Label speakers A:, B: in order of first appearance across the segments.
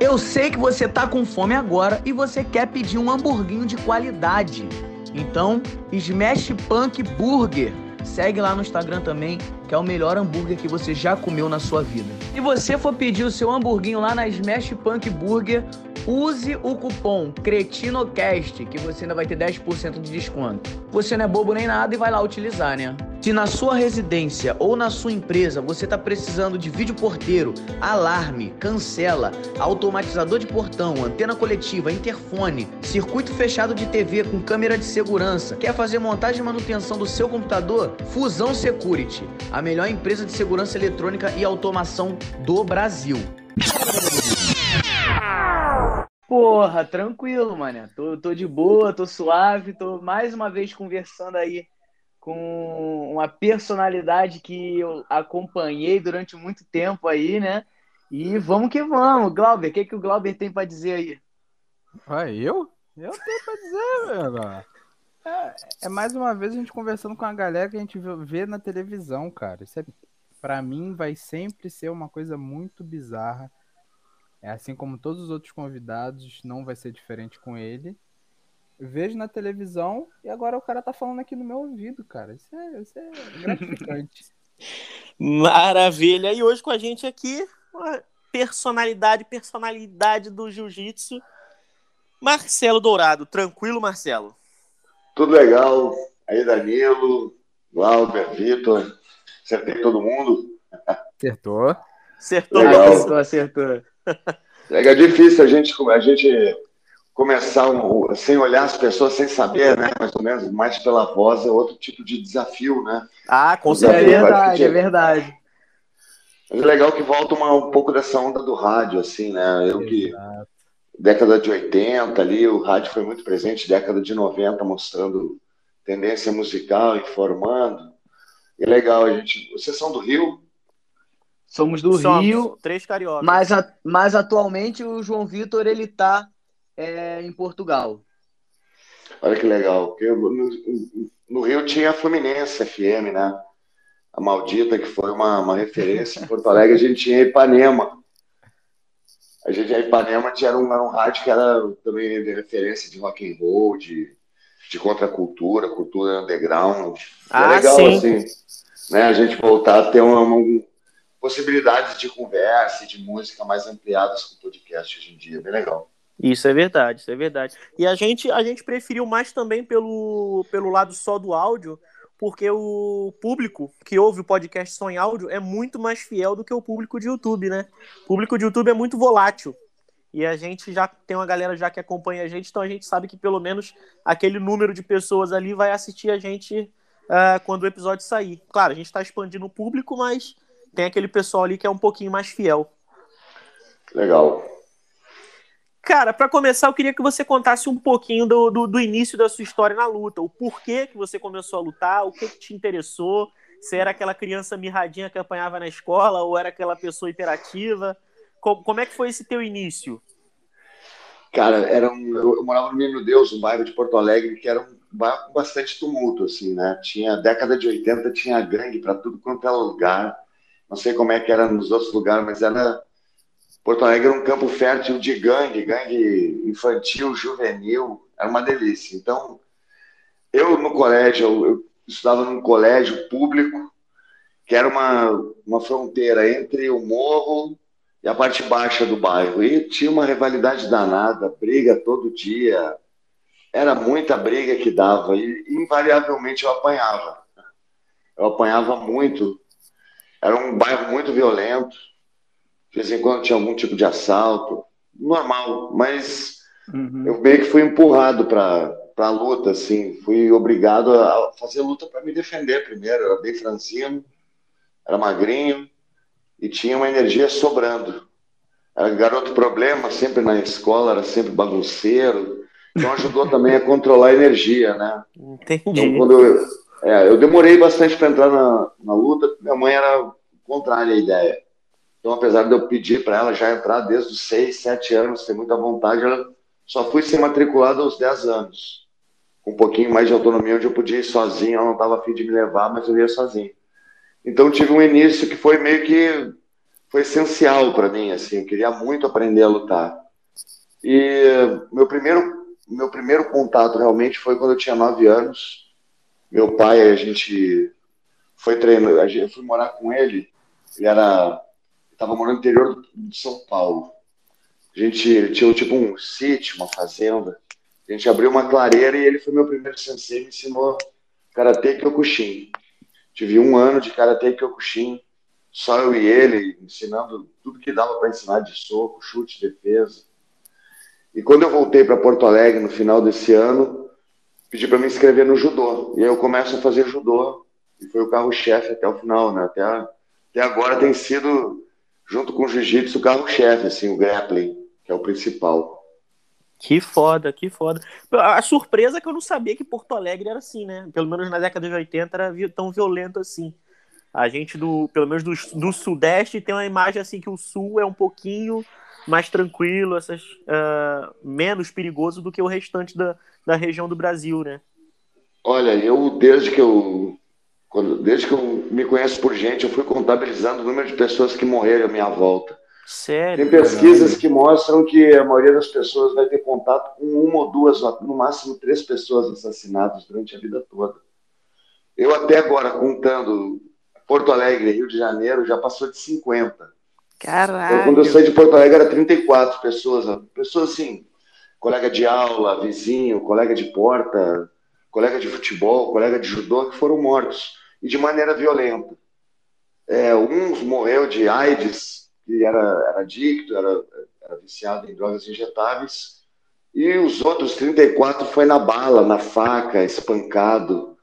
A: Eu sei que você tá com fome agora e você quer pedir um hamburguinho de qualidade. Então, Smash Punk Burger. Segue lá no Instagram também, que é o melhor hambúrguer que você já comeu na sua vida. Se você for pedir o seu hamburguinho lá na Smash Punk Burger, use o cupom CRETINOCAST, que você ainda vai ter 10% de desconto. Você não é bobo nem nada e vai lá utilizar, né? Se na sua residência ou na sua empresa você está precisando de vídeo porteiro, alarme, cancela, automatizador de portão, antena coletiva, interfone, circuito fechado de TV com câmera de segurança, quer fazer montagem e manutenção do seu computador? Fusão Security, a melhor empresa de segurança eletrônica e automação do Brasil. Porra, tranquilo, mané. Tô, tô de boa, tô suave, tô mais uma vez conversando aí com uma personalidade que eu acompanhei durante muito tempo aí, né? E vamos que vamos. Glauber, o que, que o Glauber tem para dizer aí?
B: Ah, eu? Eu tenho pra dizer, velho. É, é, mais uma vez a gente conversando com a galera que a gente vê na televisão, cara. Isso é, pra mim vai sempre ser uma coisa muito bizarra. É assim como todos os outros convidados, não vai ser diferente com ele vejo na televisão e agora o cara tá falando aqui no meu ouvido, cara. Isso é, isso é gratificante.
C: Maravilha! E hoje com a gente aqui, uma personalidade, personalidade do jiu-jitsu, Marcelo Dourado. Tranquilo, Marcelo?
D: Tudo legal. Aí, Danilo, Glauber, Vitor. Acertei todo mundo?
B: Acertou.
C: Acertou,
D: Legal.
A: Acertou, acertou.
D: É difícil a gente, a gente começar um, sem olhar as pessoas, sem saber, né? Mais ou menos, mais pela voz é outro tipo de desafio, né?
C: Ah, com
A: É
C: certeza.
A: verdade, é verdade.
D: Mas é legal que volta uma, um pouco dessa onda do rádio, assim, né? Eu que,
B: Exato.
D: década de 80 ali, o rádio foi muito presente, década de 90, mostrando tendência musical, informando. E é legal, a gente. Vocês são do Rio?
A: Somos do
C: Somos
A: Rio,
C: Três cariocas.
A: mas, a- mas atualmente o João Vitor ele tá é, em Portugal.
D: Olha que legal. porque eu- no, no Rio tinha a Fluminense FM, né? A maldita, que foi uma, uma referência. Em Porto Alegre a gente tinha Ipanema. A gente, a Ipanema tinha um, um rádio que era também de referência de rock and roll, de, de contracultura, cultura underground.
C: Ah,
D: é legal,
C: sim.
D: assim, né? A gente voltar a ter uma, uma- possibilidades de conversa e de música mais ampliadas com o podcast hoje em dia. Bem legal.
C: Isso é verdade, isso é verdade. E a gente, a gente preferiu mais também pelo, pelo lado só do áudio, porque o público que ouve o podcast só em áudio é muito mais fiel do que o público de YouTube, né? O público de YouTube é muito volátil. E a gente já tem uma galera já que acompanha a gente, então a gente sabe que pelo menos aquele número de pessoas ali vai assistir a gente ah, quando o episódio sair. Claro, a gente está expandindo o público, mas tem aquele pessoal ali que é um pouquinho mais fiel.
D: Legal.
C: Cara, pra começar, eu queria que você contasse um pouquinho do, do, do início da sua história na luta. O porquê que você começou a lutar, o que, que te interessou, se era aquela criança mirradinha que apanhava na escola ou era aquela pessoa interativa. Co- como é que foi esse teu início?
D: Cara, era um, eu, eu morava no Menino Deus, um bairro de Porto Alegre, que era um bairro com bastante tumulto, assim, né? Tinha, década de 80, tinha gangue para tudo quanto era lugar. Não sei como é que era nos outros lugares, mas era. Porto Alegre era um campo fértil de gangue, gangue infantil, juvenil, era uma delícia. Então, eu no colégio, eu, eu estudava num colégio público, que era uma, uma fronteira entre o morro e a parte baixa do bairro. E tinha uma rivalidade danada, briga todo dia. Era muita briga que dava e invariavelmente eu apanhava. Eu apanhava muito. Era um bairro muito violento. De vez em quando tinha algum tipo de assalto. Normal, mas uhum. eu meio que fui empurrado para a luta, assim. Fui obrigado a fazer luta para me defender primeiro. Eu era bem franzino, era magrinho e tinha uma energia sobrando. Era garoto problema, sempre na escola, era sempre bagunceiro. Então ajudou também a controlar a energia, né?
C: Entendi.
D: Então, quando eu, é, eu demorei bastante para entrar na, na luta, minha mãe era contrária à ideia. Então, apesar de eu pedir para ela já entrar desde os 6, 7 anos, ter muita vontade, ela só fui ser matriculado aos 10 anos. Com um pouquinho mais de autonomia, onde eu podia ir sozinho, ela não estava afim de me levar, mas eu ia sozinho. Então, tive um início que foi meio que foi essencial para mim, assim, eu queria muito aprender a lutar. E meu primeiro, meu primeiro contato realmente foi quando eu tinha nove anos. Meu pai, a gente foi treinando, a gente, eu fui morar com ele, ele era, estava morando no interior de São Paulo. A gente tinha tipo um sítio, uma fazenda. A gente abriu uma clareira e ele foi meu primeiro sensei, me ensinou Karatê Kyokushin. Tive um ano de Karatê Kyokushin só eu e ele, ensinando tudo que dava para ensinar de soco, chute, defesa. E quando eu voltei para Porto Alegre no final desse ano, pedi para me inscrever no judô. E aí eu começo a fazer judô. E foi o carro-chefe até o final, né? Até, até agora tem sido, junto com o jiu-jitsu, o carro-chefe, assim, o grappling, que é o principal.
C: Que foda, que foda. A surpresa é que eu não sabia que Porto Alegre era assim, né? Pelo menos na década de 80 era tão violento assim. A gente, do, pelo menos do, do Sudeste, tem uma imagem assim que o Sul é um pouquinho mais tranquilo, essas, uh, menos perigoso do que o restante da, da região do Brasil, né?
D: Olha, eu desde que eu quando, desde que eu me conheço por gente, eu fui contabilizando o número de pessoas que morreram à minha volta.
C: Sério?
D: Tem pesquisas que mostram que a maioria das pessoas vai ter contato com uma ou duas, no máximo três pessoas assassinadas durante a vida toda. Eu até agora, contando Porto Alegre, Rio de Janeiro, já passou de 50.
C: Caralho.
D: Quando eu saí de Porto Alegre, era 34 pessoas. Pessoas assim, colega de aula, vizinho, colega de porta, colega de futebol, colega de judô, que foram mortos. E de maneira violenta. É, uns morreu de AIDS, que era, era adicto, era, era viciado em drogas injetáveis. E os outros 34 foi na bala, na faca, espancado.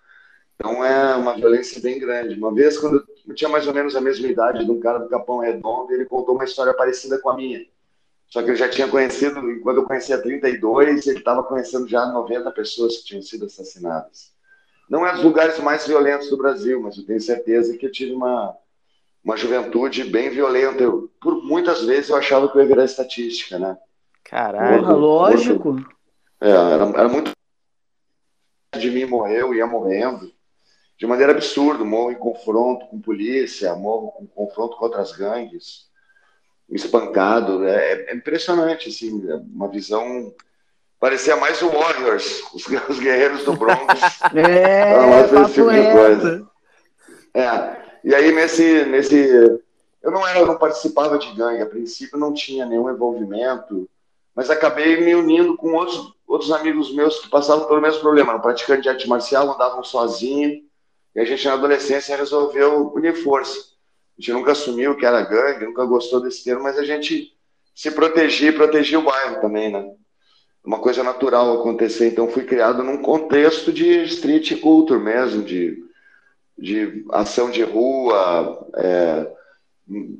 D: Então é uma violência bem grande. Uma vez, quando eu tinha mais ou menos a mesma idade de um cara do Capão Redondo, ele contou uma história parecida com a minha. Só que eu já tinha conhecido, quando eu conhecia 32, ele estava conhecendo já 90 pessoas que tinham sido assassinadas. Não é dos lugares mais violentos do Brasil, mas eu tenho certeza que eu tive uma, uma juventude bem violenta. Eu, por muitas vezes eu achava que eu ia virar estatística, né?
C: Caralho, Porra, lógico.
D: é, era, era muito de mim morreu, ia morrendo de maneira absurda, morro em confronto com polícia, morro em confronto com outras gangues, espancado, é, é impressionante, assim, é uma visão parecia mais o Warriors, os, os guerreiros do Bronx.
C: é, esse tipo de coisa.
D: É, e aí nesse, nesse, eu não era, eu não participava de gangue, a princípio não tinha nenhum envolvimento, mas acabei me unindo com outros, outros amigos meus que passavam pelo mesmo problema, eram praticantes de arte marcial, andavam sozinhos, e a gente, na adolescência, resolveu unir força. A gente nunca assumiu que era gangue, nunca gostou desse termo, mas a gente se protegia e protegia o bairro também, né? Uma coisa natural acontecer. Então, fui criado num contexto de street culture mesmo, de, de ação de rua, é,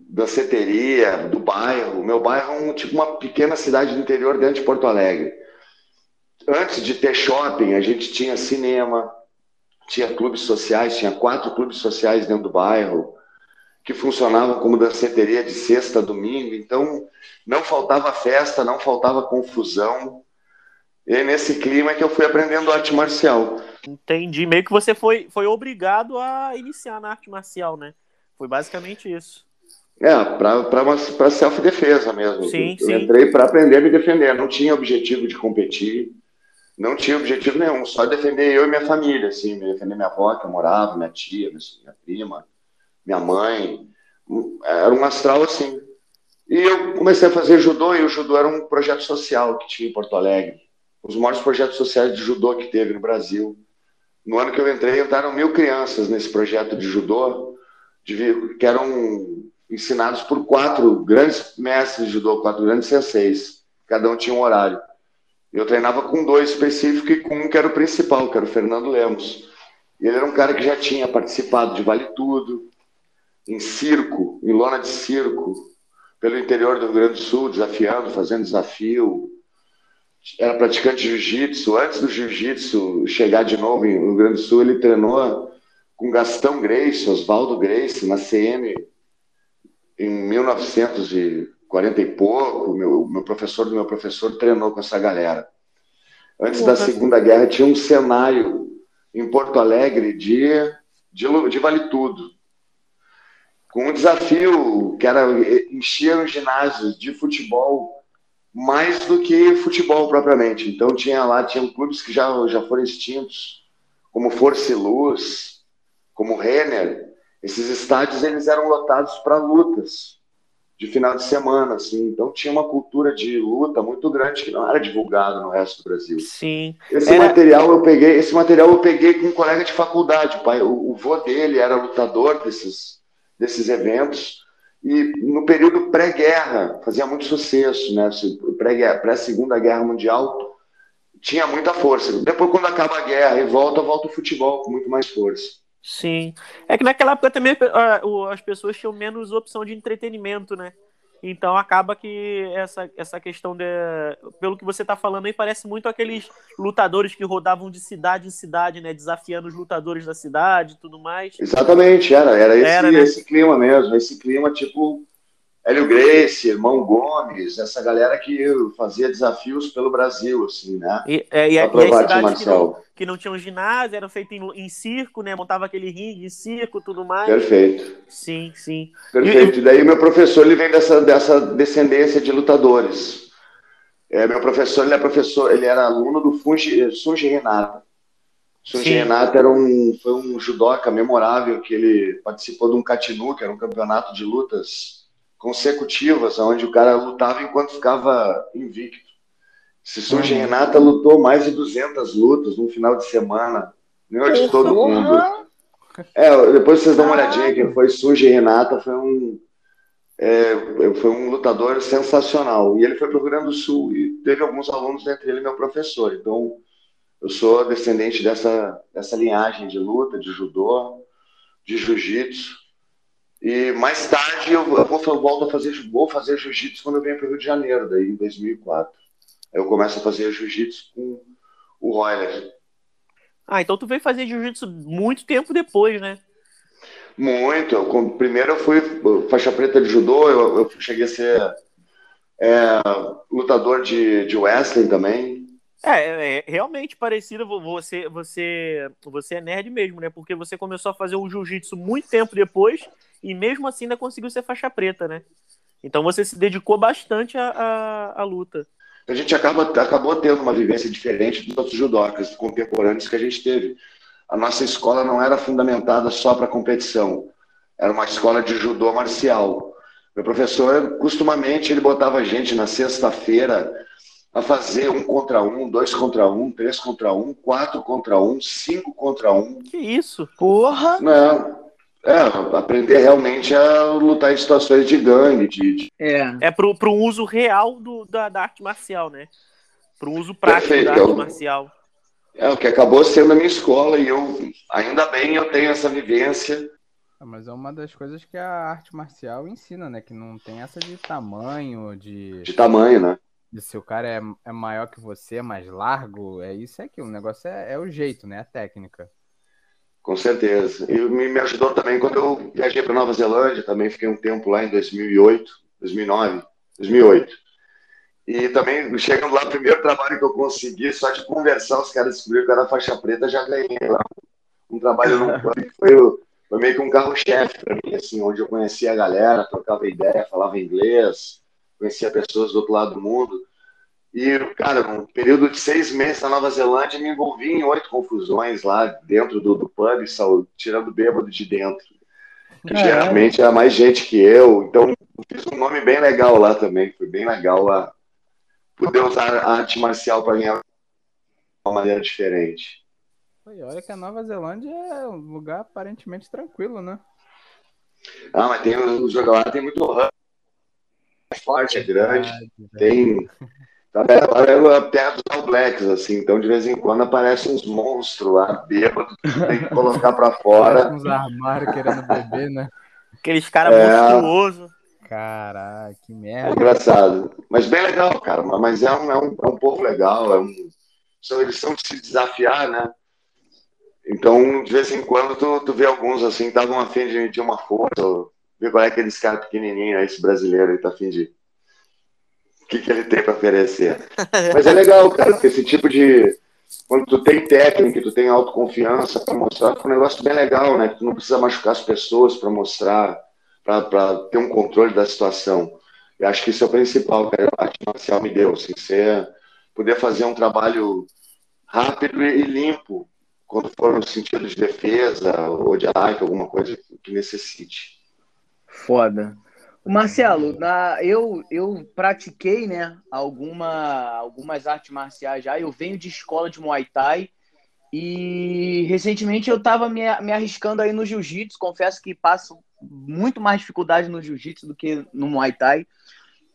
D: danceteria, do bairro. Meu bairro é um, tipo uma pequena cidade do interior dentro de Porto Alegre. Antes de ter shopping, a gente tinha cinema, tinha clubes sociais, tinha quatro clubes sociais dentro do bairro, que funcionavam como danceteria de sexta a domingo, então não faltava festa, não faltava confusão. E é nesse clima que eu fui aprendendo arte marcial.
C: Entendi. Meio que você foi, foi obrigado a iniciar na arte marcial, né? Foi basicamente isso.
D: É, para self-defesa mesmo.
C: Sim,
D: eu
C: sim.
D: entrei para aprender a me defender. Não tinha objetivo de competir não tinha objetivo nenhum, só defender eu e minha família, assim, defender minha avó que eu morava, minha tia, minha prima, minha mãe. Era um astral assim. E eu comecei a fazer judô, e o judô era um projeto social que tinha em Porto Alegre. Os maiores projetos sociais de judô que teve no Brasil. No ano que eu entrei, entraram mil crianças nesse projeto de judô, de, que eram ensinados por quatro grandes mestres de judô, quatro grandes senseis. Cada um tinha um horário. Eu treinava com dois específicos e com um que era o principal, que era o Fernando Lemos. Ele era um cara que já tinha participado de Vale Tudo, em circo, em lona de circo, pelo interior do Rio Grande do Sul, desafiando, fazendo desafio. Era praticante de jiu-jitsu. Antes do jiu-jitsu chegar de novo no Rio Grande do Sul, ele treinou com Gastão Grace, Oswaldo Grace, na CM, em 1940 e pouco. Meu, meu professor do meu professor treinou com essa galera. Antes da Segunda Guerra, tinha um cenário em Porto Alegre de, de, de Vale Tudo com um desafio que era encher os ginásios de futebol mais do que futebol propriamente. Então tinha lá tinha clubes que já já foram extintos, como Força e Luz, como Renner. Esses estádios eles eram lotados para lutas de final de semana, assim. Então tinha uma cultura de luta muito grande que não era divulgado no resto do Brasil.
C: Sim.
D: Esse era... material eu peguei, esse material eu peguei com um colega de faculdade, o pai, o, o vô dele era lutador desses desses eventos. E no período pré-guerra, fazia muito sucesso, né? Pré-segunda Guerra Mundial, tinha muita força. Depois, quando acaba a guerra e volta, volta o futebol com muito mais força.
C: Sim. É que naquela época também as pessoas tinham menos opção de entretenimento, né? Então acaba que essa, essa questão de. Pelo que você está falando aí, parece muito aqueles lutadores que rodavam de cidade em cidade, né? Desafiando os lutadores da cidade e tudo mais.
D: Exatamente, era. Era esse, era, né? esse clima mesmo. Esse clima tipo Hélio Grace, Irmão Gomes, essa galera que fazia desafios pelo Brasil, assim, né?
C: E, é, e, e as cidades que não, que não tinham ginásio, eram feitas em, em, circo, né? Montava aquele ringue em circo tudo mais.
D: Perfeito.
C: Sim, sim.
D: Perfeito. E, daí meu professor, ele vem dessa, dessa descendência de lutadores. É, meu professor, ele é professor, ele era aluno do Fungi, Sunji Renata. Sunji Renata era um, foi um judoca memorável que ele participou de um Katinu, que era um campeonato de lutas consecutivas, onde o cara lutava enquanto ficava invicto. Sissuji uhum. Renata lutou mais de 200 lutas num final de semana, ganhou de todo mundo. É, depois vocês dão uma olhadinha que foi Suji Renata, foi um é, foi um lutador sensacional. E ele foi para o Rio Grande do Sul e teve alguns alunos, entre ele meu professor. Então, eu sou descendente dessa, dessa linhagem de luta, de judô, de jiu-jitsu. E mais tarde eu, vou, eu volto a fazer, vou fazer jiu-jitsu quando eu venho para o Rio de Janeiro, daí em 2004. Aí eu começo a fazer jiu-jitsu com o Royler.
C: Ah, então tu veio fazer jiu-jitsu muito tempo depois, né?
D: Muito. Eu, primeiro eu fui faixa preta de judô, eu, eu cheguei a ser é, lutador de, de wrestling também.
C: É, é, é, realmente parecido. Você, você, você é nerd mesmo, né? Porque você começou a fazer o jiu-jitsu muito tempo depois e mesmo assim ainda conseguiu ser faixa preta, né? Então você se dedicou bastante à, à, à luta.
D: A gente acaba, acabou tendo uma vivência diferente dos outros judocas contemporâneos que a gente teve. A nossa escola não era fundamentada só para competição. Era uma escola de judô marcial. Meu professor, costumamente, ele botava a gente na sexta-feira a fazer um contra um, dois contra um, três contra um, quatro contra um, cinco contra um.
C: Que isso? Porra!
D: Não. É, aprender realmente a lutar em situações de gangue. De, de...
C: É, é pro, pro uso real do, da, da arte marcial, né? Pro uso prático Perfeito. da arte marcial.
D: É, o que acabou sendo a minha escola e eu, ainda bem, eu tenho essa vivência.
B: Ah, mas é uma das coisas que a arte marcial ensina, né? Que não tem essa de tamanho, de.
D: De tamanho, né?
B: de se o cara é, é maior que você, é mais largo, é isso é aquilo. O negócio é, é o jeito, né? A técnica.
D: Com certeza. E me, me ajudou também quando eu viajei para Nova Zelândia, também fiquei um tempo lá em 2008, 2009, 2008. E também, chegando lá, o primeiro trabalho que eu consegui, só de conversar, os caras descobriram que era faixa preta, já ganhei lá um trabalho no foi, foi meio que um carro-chefe para mim, assim, onde eu conhecia a galera, trocava ideia, falava inglês, conhecia pessoas do outro lado do mundo. E, cara, um período de seis meses na Nova Zelândia, me envolvi em oito confusões lá dentro do, do pub, tirando bêbado de dentro. É. Geralmente era mais gente que eu, então fiz um nome bem legal lá também. Foi bem legal lá poder usar a arte marcial para ganhar de uma maneira diferente.
B: olha que a Nova Zelândia é um lugar aparentemente tranquilo, né?
D: Ah, mas tem o jogo lá, tem muito. É forte, é grande. Tem. Tá é a terra dos All Blacks, assim, então de vez em quando aparecem uns monstros lá, bêbados, que tem que colocar pra fora.
B: uns armários querendo beber, né?
C: Aqueles caras é... monstruosos.
B: Caraca, que
D: É
B: merda.
D: engraçado. Mas bem legal, cara. Mas é um, é um, é um povo legal. É um... são, eles são de se desafiar, né? Então, de vez em quando, tu, tu vê alguns assim, estavam afim de, de uma força. ou Vê qual é aqueles caras pequenininhos, esse brasileiro aí tá afim de. O que, que ele tem para oferecer? Mas é legal, cara, porque esse tipo de. Quando tu tem técnica, tu tem autoconfiança para mostrar, é um negócio bem legal, né? Tu não precisa machucar as pessoas para mostrar, para ter um controle da situação. Eu acho que isso é o principal que a arte marcial me deu, assim, ser, poder fazer um trabalho rápido e limpo, quando for no sentido de defesa ou de ataque, alguma coisa que necessite.
A: Foda. Marcelo, na, eu, eu pratiquei né, alguma, algumas artes marciais já. Eu venho de escola de Muay Thai e recentemente eu estava me, me arriscando aí no Jiu-Jitsu. Confesso que passo muito mais dificuldade no Jiu-Jitsu do que no Muay Thai.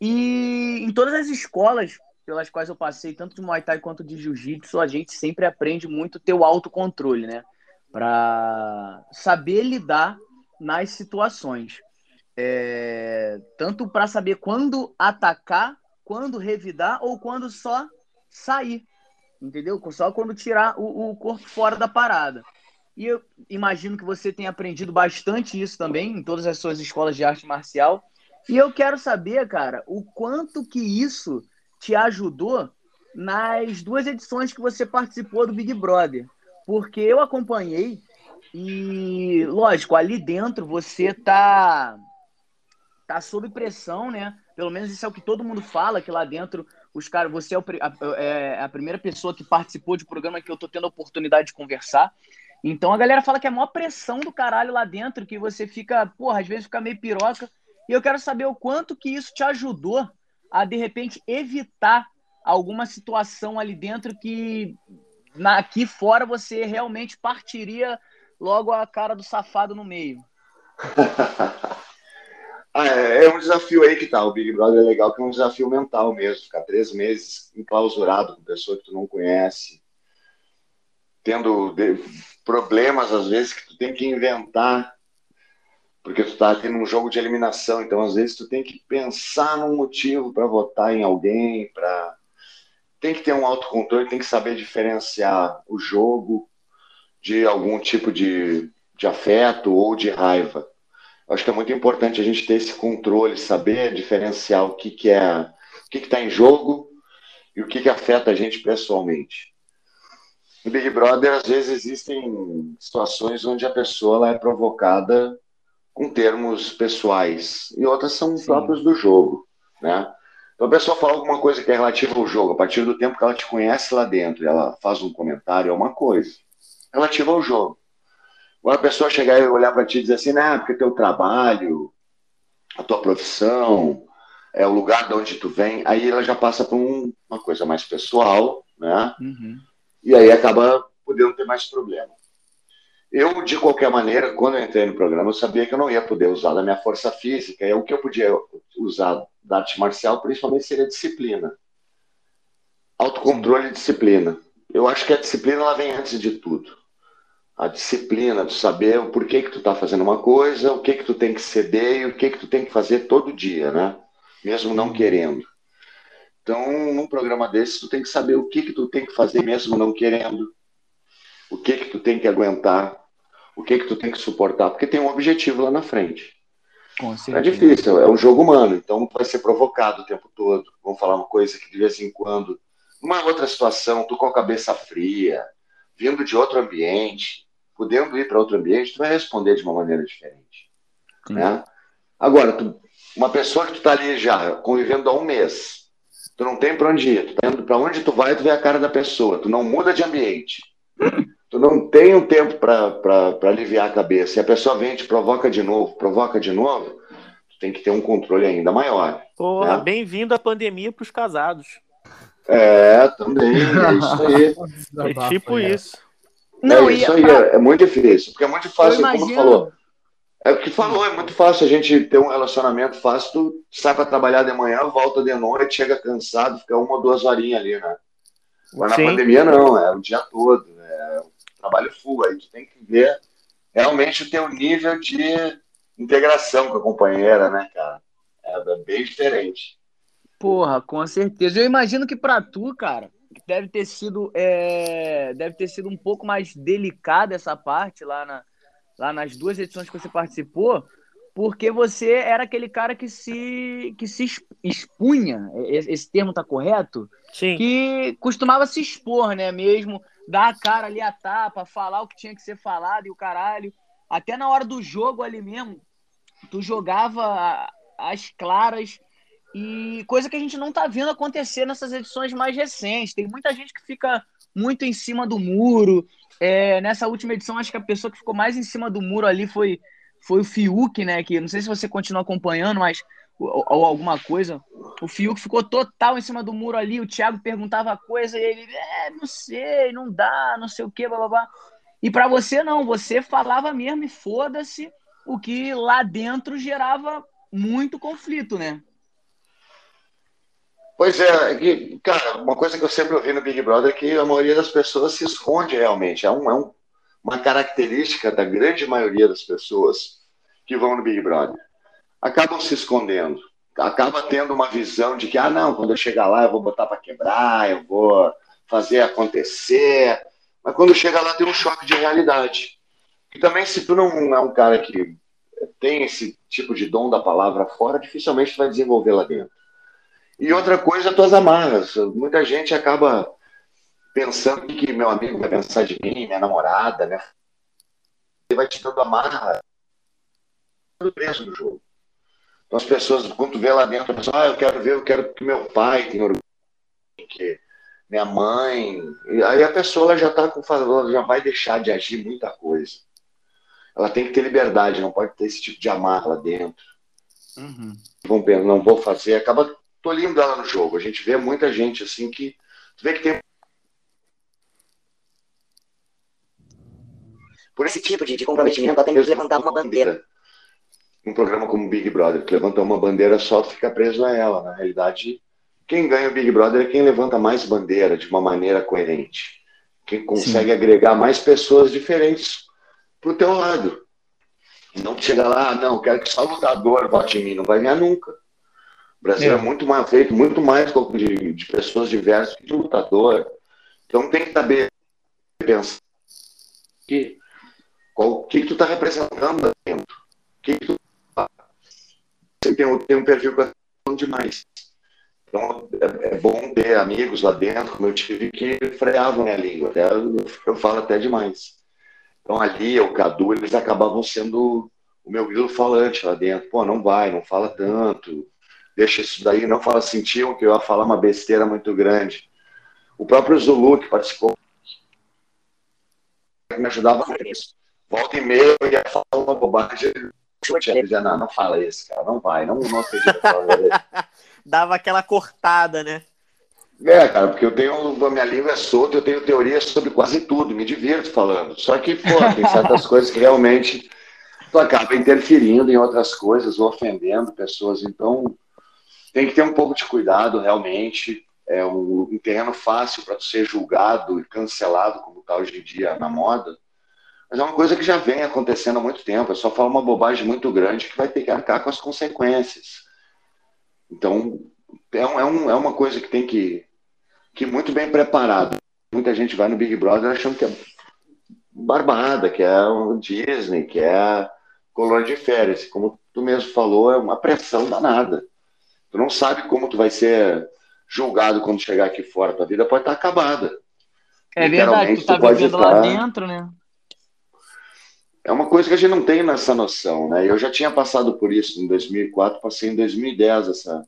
A: E em todas as escolas pelas quais eu passei, tanto de Muay Thai quanto de Jiu-Jitsu, a gente sempre aprende muito ter o autocontrole, né? Para saber lidar nas situações. É, tanto para saber quando atacar, quando revidar ou quando só sair, entendeu? Só quando tirar o, o, corpo fora da parada. E eu imagino que você tenha aprendido bastante isso também em todas as suas escolas de arte marcial. E eu quero saber, cara, o quanto que isso te ajudou nas duas edições que você participou do Big Brother. Porque eu acompanhei e, lógico, ali dentro você tá tá sob pressão, né? Pelo menos isso é o que todo mundo fala, que lá dentro os caras, você é, o, a, é, a, primeira pessoa que participou de programa que eu tô tendo a oportunidade de conversar. Então a galera fala que é a maior pressão do caralho lá dentro, que você fica, porra, às vezes fica meio piroca. E eu quero saber o quanto que isso te ajudou a, de repente, evitar alguma situação ali dentro que na, aqui fora você realmente partiria logo a cara do safado no meio.
D: Ah, é, é, um desafio aí que tá. O Big Brother é legal, que é um desafio mental mesmo. Ficar três meses enclausurado com pessoa que tu não conhece, tendo problemas, às vezes, que tu tem que inventar, porque tu tá tendo um jogo de eliminação. Então, às vezes, tu tem que pensar num motivo para votar em alguém, para tem que ter um autocontrole, tem que saber diferenciar o jogo de algum tipo de, de afeto ou de raiva. Acho que é muito importante a gente ter esse controle, saber diferenciar o que, que é, o que está em jogo e o que, que afeta a gente pessoalmente. No Big Brother, às vezes existem situações onde a pessoa ela é provocada com termos pessoais e outras são Sim. próprios do jogo, né? Então a pessoa fala alguma coisa que é relativa ao jogo, a partir do tempo que ela te conhece lá dentro, ela faz um comentário, é uma coisa relativa ao jogo. Agora a pessoa chegar e olhar para ti e dizer assim, né, porque teu trabalho, a tua profissão, é o lugar de onde tu vem, aí ela já passa por um, uma coisa mais pessoal, né?
A: Uhum.
D: E aí acaba podendo ter mais problema. Eu, de qualquer maneira, quando eu entrei no programa, eu sabia que eu não ia poder usar da minha força física, e o que eu podia usar da arte marcial, principalmente, seria disciplina. Autocontrole e disciplina. Eu acho que a disciplina ela vem antes de tudo a disciplina de saber o porquê que tu tá fazendo uma coisa, o que que tu tem que ceder e o que que tu tem que fazer todo dia, né? Mesmo não querendo. Então, num programa desse, tu tem que saber o que que tu tem que fazer mesmo não querendo, o que que tu tem que aguentar, o que que tu tem que suportar, porque tem um objetivo lá na frente. É difícil, é um jogo humano, então tu vai ser provocado o tempo todo. Vamos falar uma coisa que de vez em quando, numa outra situação, tu com a cabeça fria, vindo de outro ambiente, podendo ir para outro ambiente, tu vai responder de uma maneira diferente. Né? Agora, tu, uma pessoa que tu está ali já convivendo há um mês, tu não tem para onde ir, tu tá indo para onde tu vai, tu vê a cara da pessoa, tu não muda de ambiente, tu não tem um tempo para aliviar a cabeça, e a pessoa vem e te provoca de novo, provoca de novo, tu tem que ter um controle ainda maior.
C: Porra, né? bem-vindo à pandemia para os casados.
D: É, também, é isso aí.
C: é tipo isso.
D: Não, é isso aí, é, é, muito difícil, porque é muito fácil, como tu falou, É o que falou, é muito fácil a gente ter um relacionamento fácil, tu sai para trabalhar de manhã, volta de noite, chega cansado, fica uma ou duas horinhas ali, né? Mas na
C: Sim.
D: pandemia não, é o dia todo, é um trabalho full, aí tu tem que ver realmente o teu nível de integração com a companheira, né, cara? É bem diferente.
A: Porra, com certeza. Eu imagino que pra tu, cara, deve ter sido é, deve ter sido um pouco mais delicada essa parte lá, na, lá nas duas edições que você participou, porque você era aquele cara que se que se expunha, esse esse termo tá correto?
C: Sim.
A: Que costumava se expor, né, mesmo, dar a cara ali a tapa, falar o que tinha que ser falado e o caralho. Até na hora do jogo ali mesmo, tu jogava as claras e coisa que a gente não tá vendo acontecer nessas edições mais recentes. Tem muita gente que fica muito em cima do muro. É, nessa última edição, acho que a pessoa que ficou mais em cima do muro ali foi, foi o Fiuk, né? Que não sei se você continua acompanhando, mas ou, ou alguma coisa. O Fiuk ficou total em cima do muro ali. O Thiago perguntava coisa e ele, é, não sei, não dá, não sei o blá blá. E para você não, você falava mesmo e foda-se, o que lá dentro gerava muito conflito, né?
D: Pois é, que, cara, uma coisa que eu sempre ouvi no Big Brother é que a maioria das pessoas se esconde realmente. É, um, é um, uma característica da grande maioria das pessoas que vão no Big Brother. Acabam se escondendo. Acaba tendo uma visão de que, ah, não, quando eu chegar lá eu vou botar para quebrar, eu vou fazer acontecer. Mas quando chega lá tem um choque de realidade. E também, se tu não é um cara que tem esse tipo de dom da palavra fora, dificilmente tu vai desenvolver lá dentro. E outra coisa, tuas amarras. Muita gente acaba pensando que meu amigo vai pensar de mim, minha namorada, né? Ele vai te dando amarra tudo preso no jogo. Então as pessoas, quando tu vê lá dentro, pessoa, ah, eu quero ver, eu quero que meu pai tenha orgulho, que minha mãe. E aí a pessoa ela já tá com já vai deixar de agir muita coisa. Ela tem que ter liberdade, não pode ter esse tipo de amarra lá dentro.
A: Uhum.
D: Vão pensar, não vou fazer, acaba tolhindo ela no jogo. A gente vê muita gente assim que. Tu vê que tem. Por esse tipo de, de comprometimento, até mesmo levantar uma bandeira. Um programa como Big Brother, que levanta uma bandeira só, tu fica preso a ela. Na realidade, quem ganha o Big Brother é quem levanta mais bandeira de uma maneira coerente. Quem consegue Sim. agregar mais pessoas diferentes pro teu lado. Não chega lá, não, quero que só lutador vote em mim, não vai ganhar nunca. O Brasil é, é muito mais feito, muito mais de, de, pessoas diversas que de lutador. Então tem que saber pensar que o que, que tu está representando lá dentro. O que, que tu Você tem, tem um perfil que demais. Então é, é, bom ter amigos lá dentro, como eu tive, que freavam minha língua. Até, eu, eu falo até demais. Então ali, o Cadu, eles acabavam sendo o meu grilo falante lá dentro. Pô, não vai, não fala tanto deixa isso daí, não fala sentiam que eu ia falar uma besteira muito grande. O próprio Zulu, que participou, me ajudava com isso. Volta e meia, eu ia falar uma bobagem. Dizia, não, não fala isso, cara, não vai, não, não acredito.
C: Dava aquela cortada, né?
D: É, cara, porque eu tenho, a minha língua é solta, eu tenho teorias sobre quase tudo, me divirto falando. Só que, pô, tem certas coisas que realmente tu acaba interferindo em outras coisas, ou ofendendo pessoas, então tem que ter um pouco de cuidado, realmente. É um, um terreno fácil para ser julgado e cancelado, como está hoje em dia na moda. Mas é uma coisa que já vem acontecendo há muito tempo. É só falar uma bobagem muito grande que vai ter que arcar com as consequências. Então, é, um, é, um, é uma coisa que tem que, que muito bem preparado. Muita gente vai no Big Brother achando que é barbada, que é o Disney, que é colônia de férias. Como tu mesmo falou, é uma pressão danada. Tu não sabe como tu vai ser julgado quando chegar aqui fora. Tua vida pode estar acabada.
A: É verdade, tu tá tu vivendo estar... lá dentro, né?
D: É uma coisa que a gente não tem nessa noção, né? Eu já tinha passado por isso em 2004, passei em 2010 essa.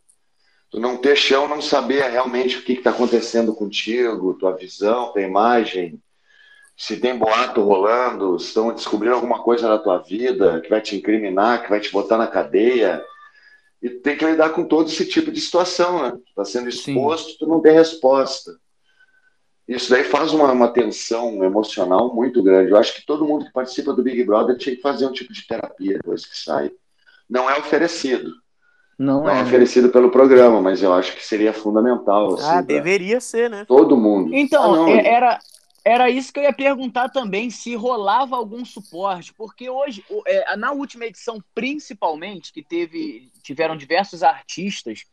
D: Tu não ter chão, não saber realmente o que está acontecendo contigo, tua visão, tua imagem, se tem boato rolando, se estão descobrindo alguma coisa na tua vida que vai te incriminar, que vai te botar na cadeia e tem que lidar com todo esse tipo de situação, né? Está sendo exposto, Sim. tu não tem resposta. isso daí faz uma, uma tensão emocional muito grande. Eu acho que todo mundo que participa do Big Brother tinha que fazer um tipo de terapia depois que sai. Não é oferecido.
A: Não,
D: Não é
A: é.
D: oferecido pelo programa, mas eu acho que seria fundamental. Assim,
C: Ah, deveria ser, né?
D: Todo mundo.
A: Então,
D: Ah, não,
A: é- era, era isso que eu ia perguntar também, se rolava algum suporte, porque hoje, é, na última edição, principalmente, que teve, tiveram diversos artistas,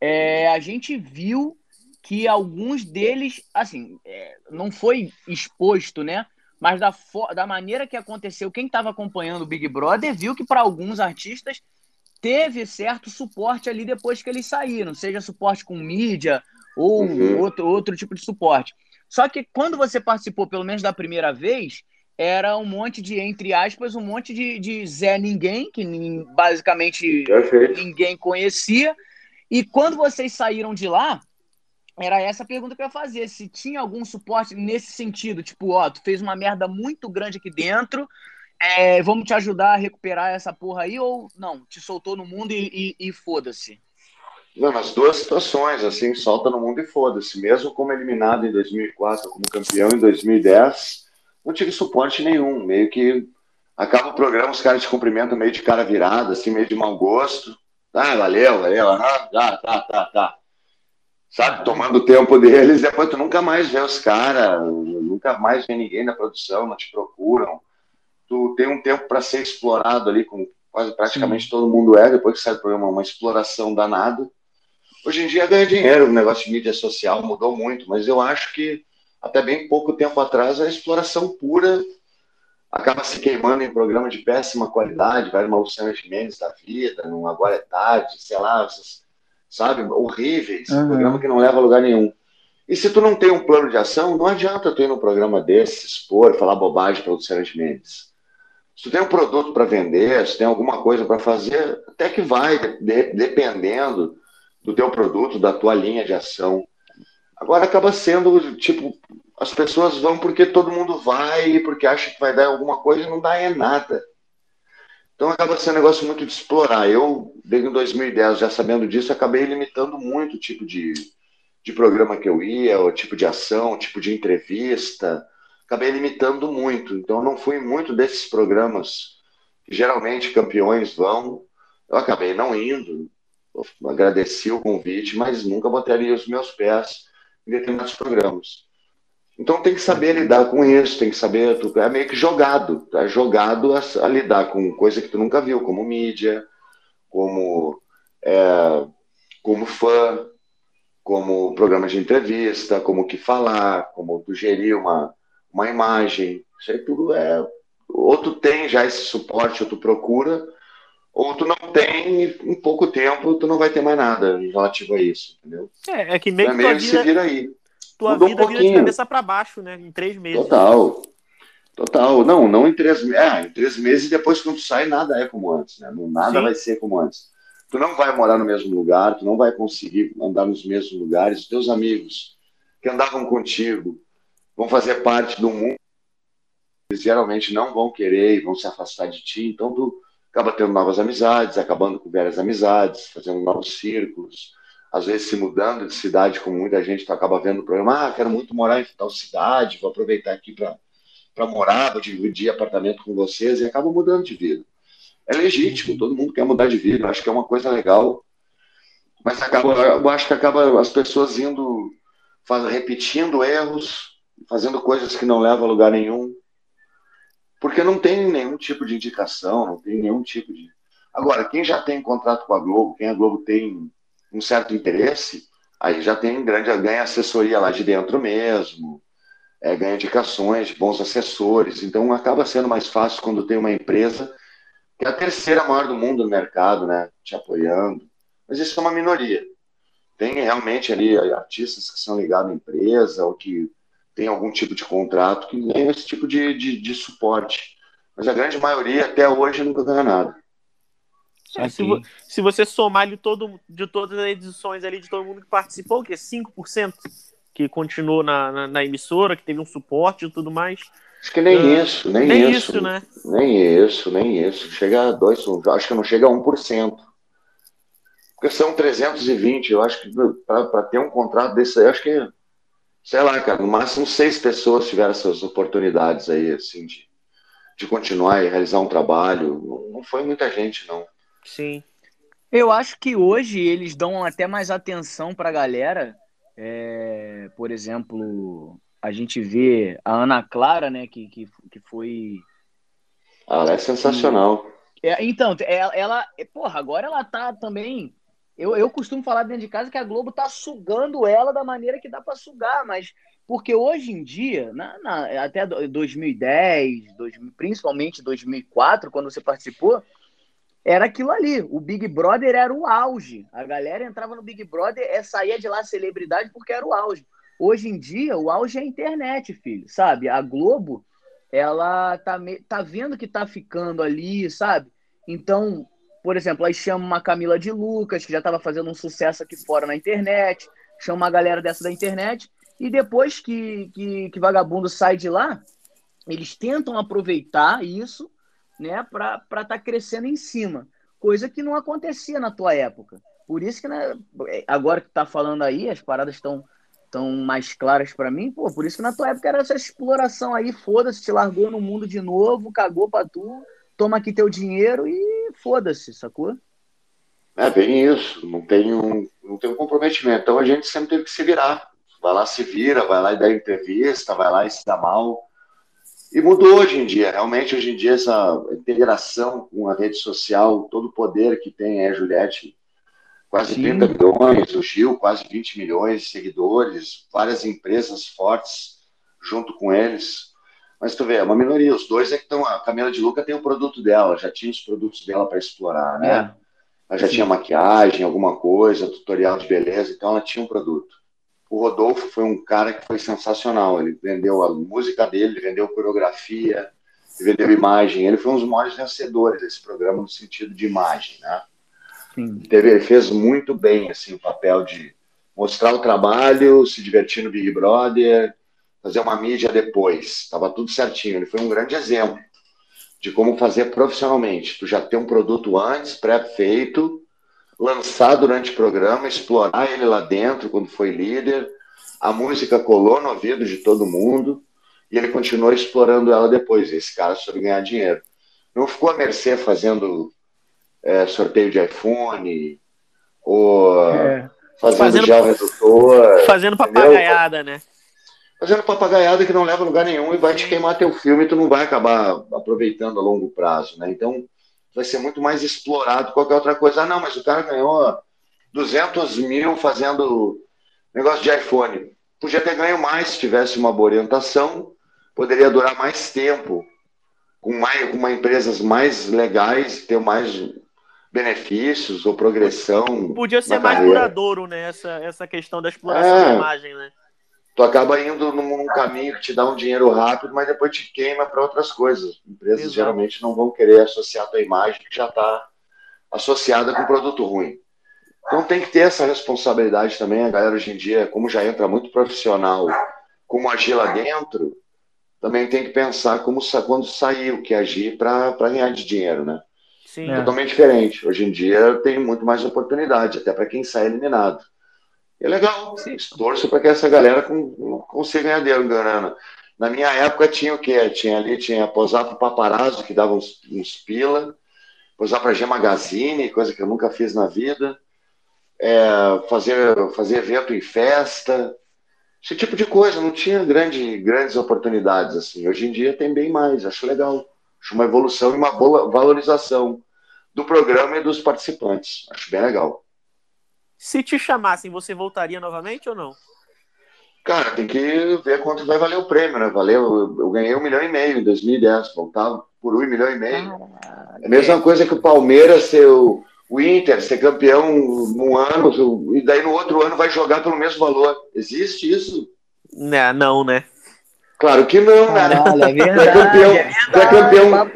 A: é, a gente viu que alguns deles, assim, é, não foi exposto, né? Mas da, da maneira que aconteceu, quem estava acompanhando o Big Brother viu que para alguns artistas teve certo suporte ali depois que eles saíram, seja suporte com mídia ou
D: Uhum.
A: outro, outro tipo de suporte. Só que quando você participou, pelo menos da primeira vez, era um monte de, entre aspas, um monte de, de Zé Ninguém, que basicamente
D: Perfeito.
A: ninguém conhecia. E quando vocês saíram de lá, era essa a pergunta que eu ia fazer. Se tinha algum suporte nesse sentido, tipo, ó, tu fez uma merda muito grande aqui dentro, é, vamos te ajudar a recuperar essa porra aí, ou não, te soltou no mundo e, e- e foda-se.
D: Não, nas duas situações, assim, solta no mundo e foda-se. Mesmo como eliminado em 2004, como campeão em 2010, não tive suporte nenhum. Meio que acaba o programa, os caras te cumprimentam meio de cara virada, assim, meio de mau gosto. Ah, valeu, valeu, aham, tá, tá, tá, tá. Sabe, tomando o tempo deles, depois tu nunca mais vê os caras, nunca mais vê ninguém na produção, não te procuram. Tu tem um tempo para ser explorado ali, como quase praticamente todo mundo é, depois que sai do programa, uma exploração danada. Hoje em dia ganha dinheiro, o negócio de mídia social mudou muito, mas eu acho que até bem pouco tempo atrás a exploração pura acaba se queimando em programa de péssima qualidade, vai numa Luciana Gimenez da vida, num Agora é Tarde, sei lá, sabe, horríveis,
A: Uhum.
D: programa que não leva a lugar nenhum. E se tu não tem um plano de ação, não adianta tu ir num programa desse, expor, falar bobagem para Luciana Gimenez. Se tu tem um produto para vender, se tem alguma coisa para fazer, até que vai, de- dependendo do teu produto, da tua linha de ação. Agora acaba sendo, tipo, as pessoas vão porque todo mundo vai, porque acha que vai dar alguma coisa e não dá é nada. Então acaba sendo um negócio muito de explorar. Eu, desde 2010, já sabendo disso, acabei limitando muito o tipo de, de programa que eu ia, o tipo de ação, o tipo de entrevista. Acabei limitando muito. Então não fui muito desses programas que geralmente campeões vão. Eu acabei não indo. Agradeci o convite, mas nunca botaria os meus pés em determinados programas. Então tem que saber lidar com isso, tem que saber, tu- é meio que jogado, tá jogado a, a lidar com coisa que tu nunca viu, como mídia, como é, como fã, como programa de entrevista, como o que falar, como tu gerir uma, uma imagem, isso aí tudo é, ou tu tem já esse suporte, ou tu procura, ou tu não tem, e em pouco tempo tu não vai ter mais nada relativo a isso, entendeu?
C: É, é que meio
D: É
C: que tua
D: se
C: vida,
D: vira aí.
C: tua
D: mudou um
C: vida vira de
D: pouquinho.
C: cabeça pra baixo, né? Em três meses.
D: Total. Total. Não, não em três meses. É, em três meses depois que tu sai, nada é como antes, né? Nada
C: Sim.
D: vai ser como antes. Tu não vai morar no mesmo lugar, tu não vai conseguir andar nos mesmos lugares. Os teus amigos que andavam contigo vão fazer parte do mundo. Eles geralmente não vão querer e vão se afastar de ti. Então tu acaba tendo novas amizades, acabando com velhas amizades, fazendo novos círculos. Às vezes se mudando de cidade, como muita gente, tu acaba vendo o programa. Ah, quero muito morar em tal cidade, vou aproveitar aqui para morar, vou dividir apartamento com vocês e acaba mudando de vida. É legítimo, todo mundo quer mudar de vida, acho que é uma coisa legal. Mas acaba, eu acho que acaba as pessoas indo, faz, repetindo erros, fazendo coisas que não levam a lugar nenhum, porque não tem nenhum tipo de indicação, não tem nenhum tipo de. Agora, quem já tem contrato com a Globo, quem a Globo tem um certo interesse, aí já tem grande ganha assessoria lá de dentro mesmo é, ganha indicações bons assessores. Então acaba sendo mais fácil quando tem uma empresa que é a terceira maior do mundo no mercado, né, te apoiando. Mas isso é uma minoria. Tem realmente ali artistas que são ligados à empresa ou que tem algum tipo de contrato que ganham esse tipo de, de, de suporte. Mas a grande maioria até hoje nunca ganha nada.
C: É, se, vo- se você somar ali todo, de todas as edições ali, de todo mundo que participou, o quê? 5% que continuou na, na, na emissora, que teve um suporte e tudo mais.
D: Acho que nem
C: Ah,
D: isso, nem,
C: Nem
D: isso.
C: isso, né?
D: Nem isso, nem isso. Chega a dois, acho que não chega a 1%. Porque são 320, eu acho que para ter um contrato desse aí, acho que sei lá, cara, no máximo seis pessoas tiveram essas oportunidades aí, assim, de, de continuar e realizar um trabalho. Não, não foi muita gente, não.
C: Sim.
A: Eu acho que hoje eles dão até mais atenção pra galera. É, por exemplo, a gente vê a Ana Clara, né, que, que, que foi.
D: Ah, ela é sensacional.
A: É, então, ela, ela, porra, agora ela tá também. Eu, eu costumo falar dentro de casa que a Globo tá sugando ela da maneira que dá para sugar, mas porque hoje em dia, na, na, até 2010, 2000, principalmente 2004, quando você participou, era aquilo ali. O Big Brother era o auge. A galera entrava no Big Brother, é, saía de lá celebridade porque era o auge. Hoje em dia, o auge é a internet, filho, sabe? A Globo, ela tá, tá vendo que tá ficando ali, sabe? Então, por exemplo, aí chama uma Camila de Lucas, que já estava fazendo um sucesso aqui fora na internet, chama uma galera dessa da internet, e depois que, que, que Vagabundo sai de lá, eles tentam aproveitar isso né, para estar tá crescendo em cima, coisa que não acontecia na tua época. Por isso que né, agora que tá falando aí, as paradas estão tão mais claras para mim, pô, por isso que na tua época era essa exploração aí, foda-se, te largou no mundo de novo, cagou pra tu, toma aqui teu dinheiro e foda-se, sacou?
D: É bem isso, não tem um, não tem um comprometimento. Então a gente sempre teve que se virar. Vai lá, se vira, vai lá e dá entrevista, vai lá e se dá mal. E mudou hoje em dia. Realmente, hoje em dia, essa integração com a rede social, todo o poder que tem é Juliette, quase Sim. 30 milhões, o Gil, quase 20 milhões de seguidores, várias empresas fortes junto com eles. Mas tu vê, é uma minoria. Os dois é que estão. A Camila de Luca tem o produto dela, já tinha os produtos dela para explorar, né? É. Ela já Sim. tinha maquiagem, alguma coisa, tutorial de beleza, então ela tinha um produto. O Rodolfo foi um cara que foi sensacional. Ele vendeu a música dele, vendeu coreografia, vendeu imagem. Ele foi um dos maiores vencedores desse programa no sentido de imagem, né? Sim. Ele fez muito bem assim o papel de mostrar o trabalho, se divertir no Big Brother, fazer uma mídia depois. Estava tudo certinho. Ele foi um grande exemplo de como fazer profissionalmente. Tu já ter um produto antes, pré-feito, lançar durante o programa, explorar ele lá dentro quando foi líder. A música colou no ouvido de todo mundo e ele continuou explorando ela depois. Esse cara soube ganhar dinheiro. Não ficou à mercê fazendo é, sorteio de iPhone ou é. fazendo, fazendo gel redutor.
C: Fazendo papagaiada, né?
D: Fazendo papagaiada que não leva a lugar nenhum e vai te queimar teu filme e tu não vai acabar aproveitando a longo prazo, né? Então, vai ser muito mais explorado que qualquer outra coisa. Ah, não, mas o cara ganhou 200 mil fazendo negócio de iPhone. Podia ter ganho mais se tivesse uma boa orientação, poderia durar mais tempo, com, mais, com uma empresas mais legais, ter mais benefícios ou progressão.
C: Podia ser mais carreira. duradouro, né? Essa, essa questão da exploração é. da imagem, né?
D: Tu acaba indo num caminho que te dá um dinheiro rápido, mas depois te queima para outras coisas. Empresas Exato. geralmente não vão querer associar a tua imagem que já está associada com produto ruim. Então tem que ter essa responsabilidade também. A galera hoje em dia, como já entra muito profissional, como agir lá dentro, também tem que pensar como quando sair o que agir para ganhar de dinheiro, né? Sim. Totalmente diferente. Hoje em dia tem muito mais oportunidade, até para quem sai eliminado. É legal. Sim. Torço para que essa galera consiga ganhar grana. Na minha época tinha o quê? Tinha ali, tinha posar para o paparazzo, que dava uns, uns pila, posar para G Magazine, coisa que eu nunca fiz na vida, é, fazer, fazer evento em festa, esse tipo de coisa. Não tinha grande, grandes oportunidades assim. Hoje em dia tem bem mais, acho legal. Acho uma evolução e uma boa valorização do programa e dos participantes. Acho bem legal.
C: Se te chamassem, você voltaria novamente ou não?
D: Cara, tem que ver quanto vai valer o prêmio, né? Valeu, eu ganhei um milhão e meio em 2010, voltava por um milhão e meio. é a mesma coisa que o Palmeiras ser o, o Inter ser campeão num ano e daí no outro ano vai jogar pelo mesmo valor. Existe isso?
C: Não, não né?
D: Claro que não, né?
A: Caralho, é verdade,
D: tu é campeão,
A: é verdade,
D: tu é campeão.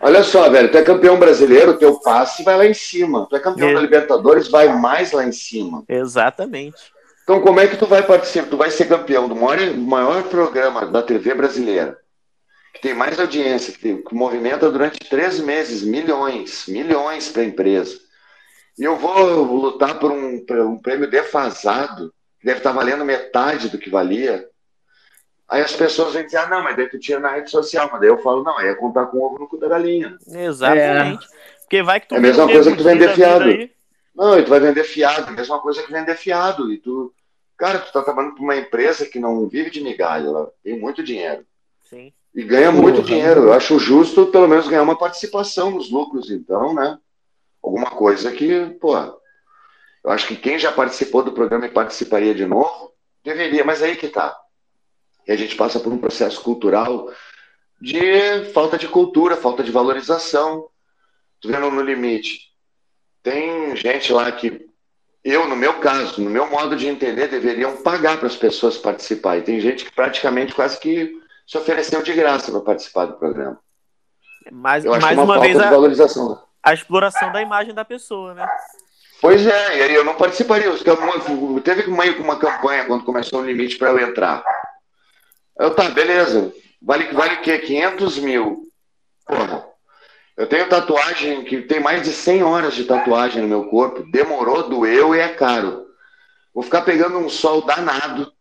D: Olha só, velho, tu é campeão brasileiro, teu passe vai lá em cima. Tu é campeão é. da Libertadores, vai mais lá em cima.
C: Exatamente.
D: Então, como é que tu vai participar? Tu vai ser campeão do maior, maior programa da TV brasileira, que tem mais audiência, que, tem, que movimenta durante três meses milhões, milhões para a empresa. E eu vou lutar por um, por um prêmio defasado deve estar valendo metade do que valia. Aí as pessoas vêm dizer, ah, não, mas daí tu tira na rede social. Mas daí eu falo, não, aí é contar com o ovo no cu da galinha.
C: Exatamente. Porque vai que tu
D: É a mesma coisa que tu vender fiado.
C: aí.
D: Não, e tu vai vender fiado, a mesma coisa que vender fiado. E tu, cara, tu tá trabalhando para uma empresa que não vive de migalha, ela tem muito dinheiro.
C: Sim.
D: E ganha muito dinheiro. Eu acho justo, pelo menos, ganhar uma participação nos lucros, então, né? Alguma coisa que, pô, eu acho que quem já participou do programa e participaria de novo, deveria, mas aí que tá. E a gente passa por um processo cultural de falta de cultura, falta de valorização. Tu vendo no limite. Tem gente lá que eu, no meu caso, no meu modo de entender, deveriam pagar para as pessoas participarem. E tem gente que praticamente quase que se ofereceu de graça para participar do programa.
C: Mais, mais
D: uma,
C: uma
D: falta
C: vez
D: de
C: a,
D: valorização.
C: a exploração da imagem da pessoa, né?
D: Pois é, e aí eu não participaria. Teve meio que uma campanha quando começou o limite para eu entrar. Eu, tá, beleza. Vale, vale o quê? 500 mil. Porra. Eu tenho tatuagem que tem mais de 100 horas de tatuagem no meu corpo. Demorou, doeu e é caro. Vou ficar pegando um sol danado.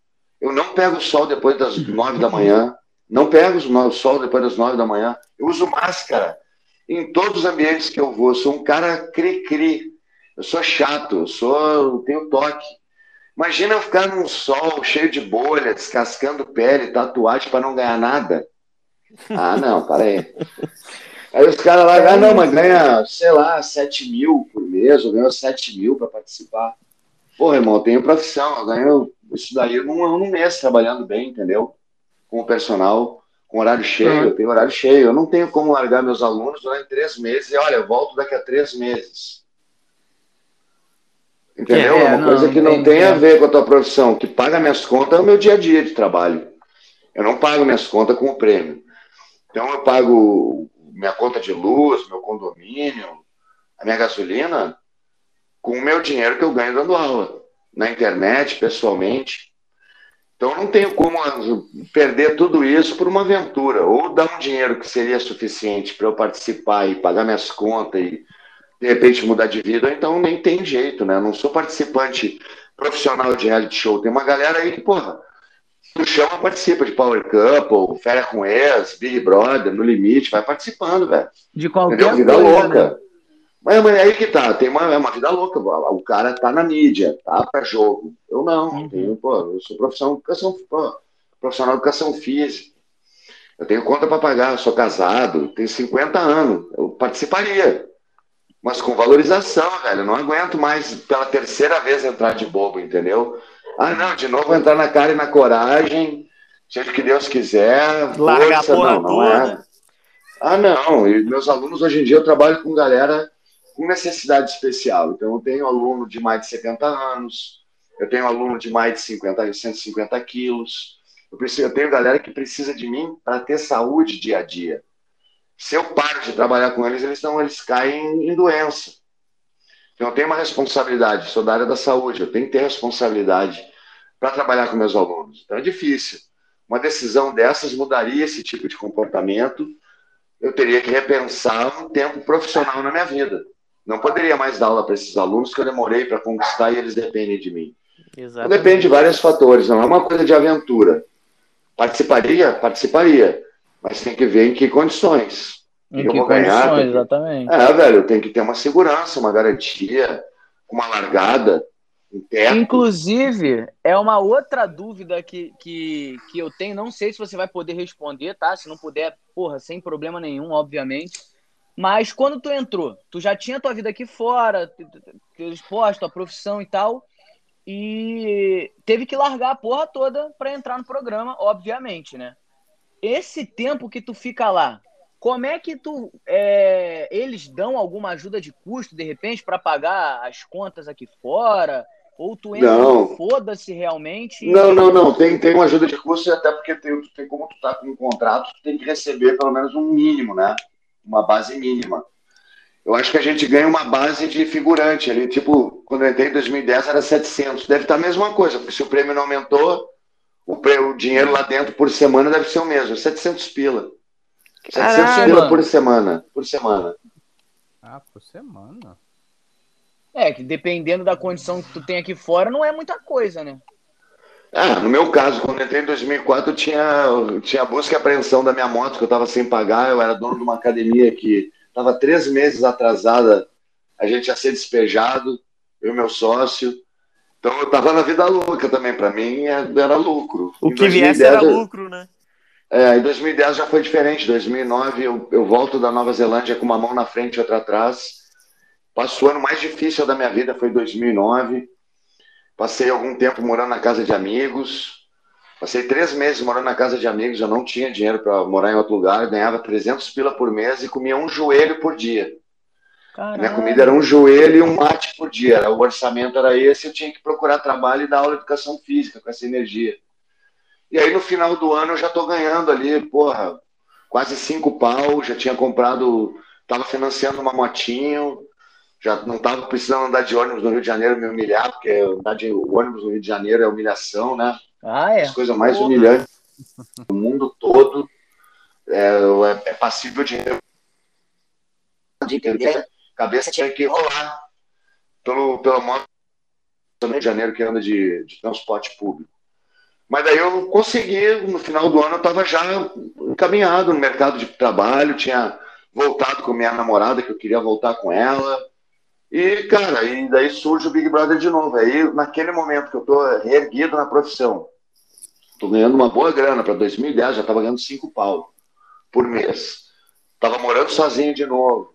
D: Eu não pego sol depois das 9 da manhã. Não pego o sol depois das 9 da manhã. Eu uso máscara em todos os ambientes que eu vou. Eu sou um cara cri-cri. Eu sou chato, eu sou, eu tenho toque. Imagina eu ficar num sol cheio de bolha, descascando pele, tatuagem para não ganhar nada. Ah, não, para aí. Aí os caras lá, ah, não, mas ganha, sei lá, 7 mil por mês, ou ganhou 7 mil para participar. Pô, irmão, eu tenho profissão, eu ganho isso daí num, num mês trabalhando bem, entendeu? Com o personal, com horário cheio, eu tenho horário cheio. Eu não tenho como largar meus alunos durante três meses e, olha, eu volto daqui a três meses. Entendeu? É, uma
A: não,
D: coisa que não
A: entendi.
D: tem a ver com a tua profissão. O que paga minhas contas é o meu dia a dia de trabalho. Eu não pago minhas contas com o prêmio. Então eu pago minha conta de luz, meu condomínio, a minha gasolina, com o meu dinheiro que eu ganho dando aula. Na internet, pessoalmente. Então eu não tenho como perder tudo isso por uma aventura. Ou dar um dinheiro que seria suficiente para eu participar e pagar minhas contas e de repente mudar de vida, então nem tem jeito, né? Eu não sou participante profissional de reality show. Tem uma galera aí que, porra, tu chama, participa de Power Couple, Férias com Ex, Big Brother, No Limite, vai participando, velho.
A: De qualquer
D: Entendeu? Vida
A: coisa,
D: louca.
A: né?
D: Mas, mas aí que tá, tem uma, é uma vida louca. O cara tá na mídia, tá pra jogo. Eu não,
A: Uhum.
D: tenho, pô, eu sou profissional de educação, pô, profissional de educação física. Eu tenho conta para pagar, eu sou casado, tenho 50 anos. Eu participaria. Mas com valorização, velho. Eu não aguento mais pela terceira vez entrar de bobo, entendeu? Ah, não, de novo entrar na cara e na coragem, seja o que Deus quiser.
C: Largar a
D: força,
C: porra
D: não, não
C: toda.
D: é. Ah, não. E meus alunos hoje em dia eu trabalho com galera com necessidade especial. Então eu tenho aluno de mais de 70 anos, eu tenho aluno de mais de 50, 150 quilos. Eu, preciso, eu tenho galera que precisa de mim para ter saúde dia a dia. Se eu paro de trabalhar com eles, eles não, eles caem em doença. Então eu tenho uma responsabilidade, sou da área da saúde, eu tenho que ter responsabilidade para trabalhar com meus alunos. Então é difícil. Uma decisão dessas mudaria esse tipo de comportamento. Eu teria que repensar um tempo profissional na minha vida. Não poderia mais dar aula para esses alunos que eu demorei para conquistar e eles dependem de mim. Então, depende de vários fatores, não é uma coisa de aventura. Participaria? Participaria. Mas tem que ver em que condições.
A: Em
D: Eu
A: que
D: vou ganhar,
A: condições,
D: tem que-
A: exatamente.
D: É, velho, tem que ter uma segurança, uma garantia, uma largada, um teto.
A: Inclusive, é uma outra dúvida que, que, que eu tenho. Não sei se você vai poder responder, tá? Se não puder, porra, sem problema nenhum, obviamente. Mas quando tu entrou, tu já tinha tua vida aqui fora, teu esporte, tua profissão e tal, e teve que largar a porra toda pra entrar no programa, obviamente, né? Esse tempo que tu fica lá, como é que tu. é, eles dão alguma ajuda de custo, de repente, pra pagar as contas aqui fora? Ou tu entra
D: Não.
A: foda-se realmente?
D: Não, não, não. Tem, tem uma ajuda de custo, até porque tem, tem como tu tá com um contrato, tu tem que receber pelo menos um mínimo, né? Uma base mínima. Eu acho que a gente ganha uma base de figurante ali. Tipo, quando eu entrei em 2010 era 700. Deve estar a mesma coisa, porque se o prêmio não aumentou, o, o dinheiro lá dentro por semana deve ser o mesmo. 700 pila. 700
A: Caralho,
D: pila
A: mano.
D: por semana. Por semana.
B: Ah, por semana.
A: É, que dependendo da condição que tu tem aqui fora, não é muita coisa, né?
D: Ah, no meu caso, quando entrei em 2004, eu tinha, eu tinha busca e apreensão da minha moto, que eu estava sem pagar. Eu era dono de uma academia que estava três meses atrasada. A gente ia ser despejado, eu e meu sócio. Então eu estava na vida louca também. Para mim era lucro.
C: O em que 2010, viesse era lucro, né?
D: É, em 2010 já foi diferente. Em 2009 eu, eu volto da Nova Zelândia com uma mão na frente e outra atrás. Passo o ano mais difícil da minha vida foi 2009 Passei algum tempo morando na casa de amigos. Passei três meses morando na casa de amigos. Eu não tinha dinheiro para morar em outro lugar. ganhava 300 pila por mês e comia um joelho por dia. Caralho. Minha comida era um joelho e um mate por dia. O orçamento era esse. Eu tinha que procurar trabalho e dar aula de educação física com essa energia. E aí no final do ano eu já estou ganhando ali, porra, quase cinco pau. Já tinha comprado, estava financiando uma motinho já não estava precisando andar de ônibus no Rio de Janeiro me humilhar, porque andar de ônibus no Rio de Janeiro é humilhação, né?
A: Ah, é?
D: As coisas mais Porra. humilhantes do mundo todo é, é, é passível de, de entender. Cabeça tinha que rolar pelo, pela moto no Rio de Janeiro que anda de, de transporte público. Mas daí eu consegui, no final do ano, eu estava já encaminhado no mercado de trabalho, tinha voltado com minha namorada, que eu queria voltar com ela e, cara, e daí surge o Big Brother de novo. Aí, naquele momento que eu tô reerguido na profissão, tô ganhando uma boa grana, para 2010 já tava ganhando cinco pau por mês. Tava morando sozinho de novo.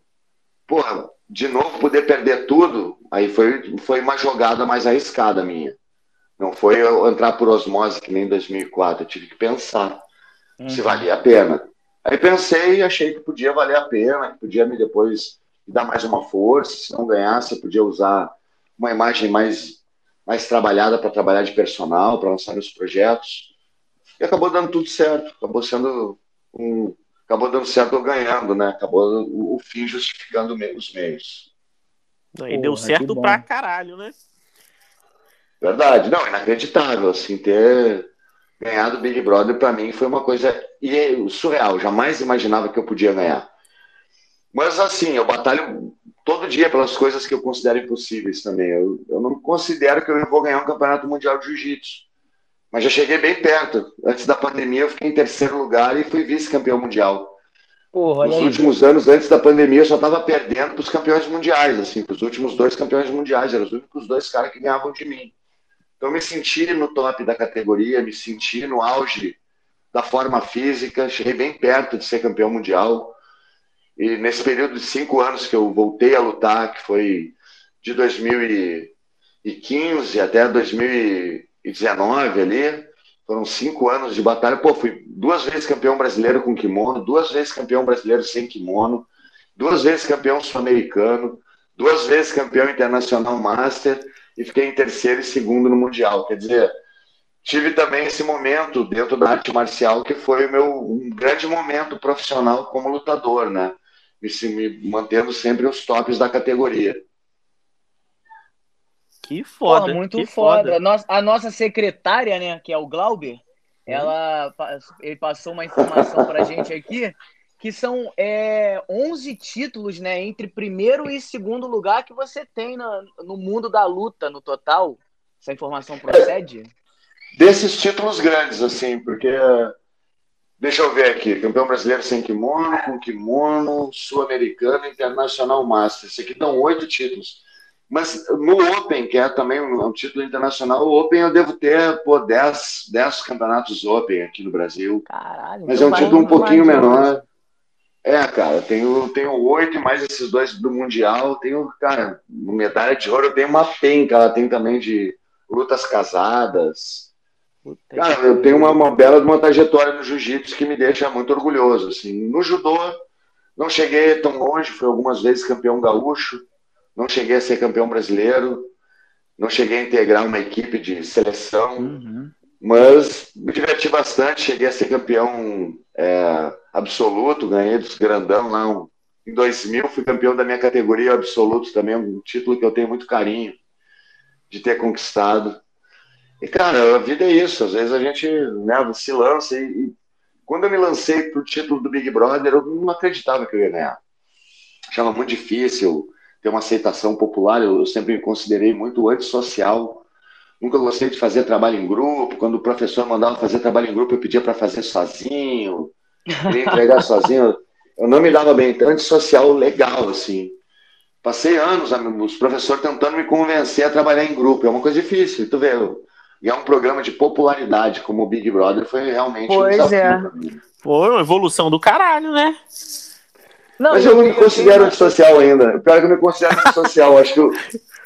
D: Porra, de novo poder perder tudo, aí foi, foi uma jogada mais arriscada minha. Não foi eu entrar por osmose que nem em 2004. Eu tive que pensar uhum. se valia a pena. Aí pensei e achei que podia valer a pena, que podia me depois dar mais uma força. Se não ganhasse, eu podia usar uma imagem mais, mais trabalhada para trabalhar de personal, para lançar meus projetos. E acabou dando tudo certo. Acabou sendo um. Acabou dando certo eu ganhando, né? Acabou o, o fim justificando os meios.
C: E deu certo pra caralho, né?
D: Verdade. Não, inacreditável, assim, ter ganhado o Big Brother para mim foi uma coisa surreal. Jamais imaginava que eu podia ganhar. Mas assim, eu batalho todo dia pelas coisas que eu considero impossíveis também. Eu, eu não considero que eu vou ganhar um campeonato mundial de jiu-jitsu. Mas já cheguei bem perto. Antes da pandemia, eu fiquei em terceiro lugar e fui vice-campeão mundial. Porra, Nos últimos aí. anos, antes da pandemia, eu só estava perdendo para os campeões mundiais, assim, para os últimos dois campeões mundiais. Eram os únicos dois caras que ganhavam de mim. Então, me senti no top da categoria, me senti no auge da forma física, cheguei bem perto de ser campeão mundial. E nesse período de cinco anos que eu voltei a lutar, que foi de 2015 até 2019 ali, foram cinco anos de batalha. Pô, fui duas vezes campeão brasileiro com kimono, duas vezes campeão brasileiro sem kimono, duas vezes campeão sul-americano, duas vezes campeão internacional master e fiquei em terceiro e segundo no mundial. Quer dizer, tive também esse momento dentro da arte marcial que foi o meu um grande momento profissional como lutador, né? me mantendo sempre os tops da categoria.
A: Que foda. Porra, muito que foda. foda. A nossa secretária, né, que é o Glauber, hum. ela ele passou uma informação pra gente aqui que são é, 11 títulos, né, entre primeiro e segundo lugar que você tem no, no mundo da luta no total. Essa informação procede?
D: Desses títulos grandes, assim, porque Deixa eu ver aqui. Campeão brasileiro sem kimono, com kimono, sul-americano, internacional master. Isso aqui dão oito títulos. Mas no Open, que é também um, título internacional, o Open eu devo ter pô, dez, dez campeonatos Open aqui no Brasil.
A: Caralho,
D: Mas é um título um pouquinho menor. É, cara, tenho, tenho oito mais esses dois do Mundial. Tenho, cara, medalha de ouro, eu tenho uma penca, ela tem também de lutas casadas. Cara, eu tenho uma, uma bela uma trajetória no jiu-jitsu que me deixa muito orgulhoso. Assim. No judô, não cheguei tão longe, fui algumas vezes campeão gaúcho, não cheguei a ser campeão brasileiro, não cheguei a integrar uma equipe de seleção, uhum. mas me diverti bastante, cheguei a ser campeão é, absoluto, ganhei dos grandão lá. em 2000 fui campeão da minha categoria absoluto também, um título que eu tenho muito carinho de ter conquistado. E, cara, a vida é isso. Às vezes a gente né, se lança e, e quando eu me lancei pro título do Big Brother, eu não acreditava que eu ia ganhar. Achava muito difícil ter uma aceitação popular. Eu, eu sempre me considerei muito antissocial. Nunca gostei de fazer trabalho em grupo. Quando o professor mandava fazer trabalho em grupo, eu pedia para fazer sozinho, queria entregar sozinho. Eu não me dava bem. Então, antissocial legal, assim. Passei anos, os professores tentando me convencer a trabalhar em grupo. É uma coisa difícil, tu vê. E é um programa de popularidade, como o Big Brother, foi realmente
C: pois
D: um desafio
C: é.
D: pra mim.
C: Foi uma evolução do caralho, né?
A: Não,
D: Mas eu não me considero
A: tenho-
D: antissocial ainda. O pior é que eu me considero antissocial. Acho que o,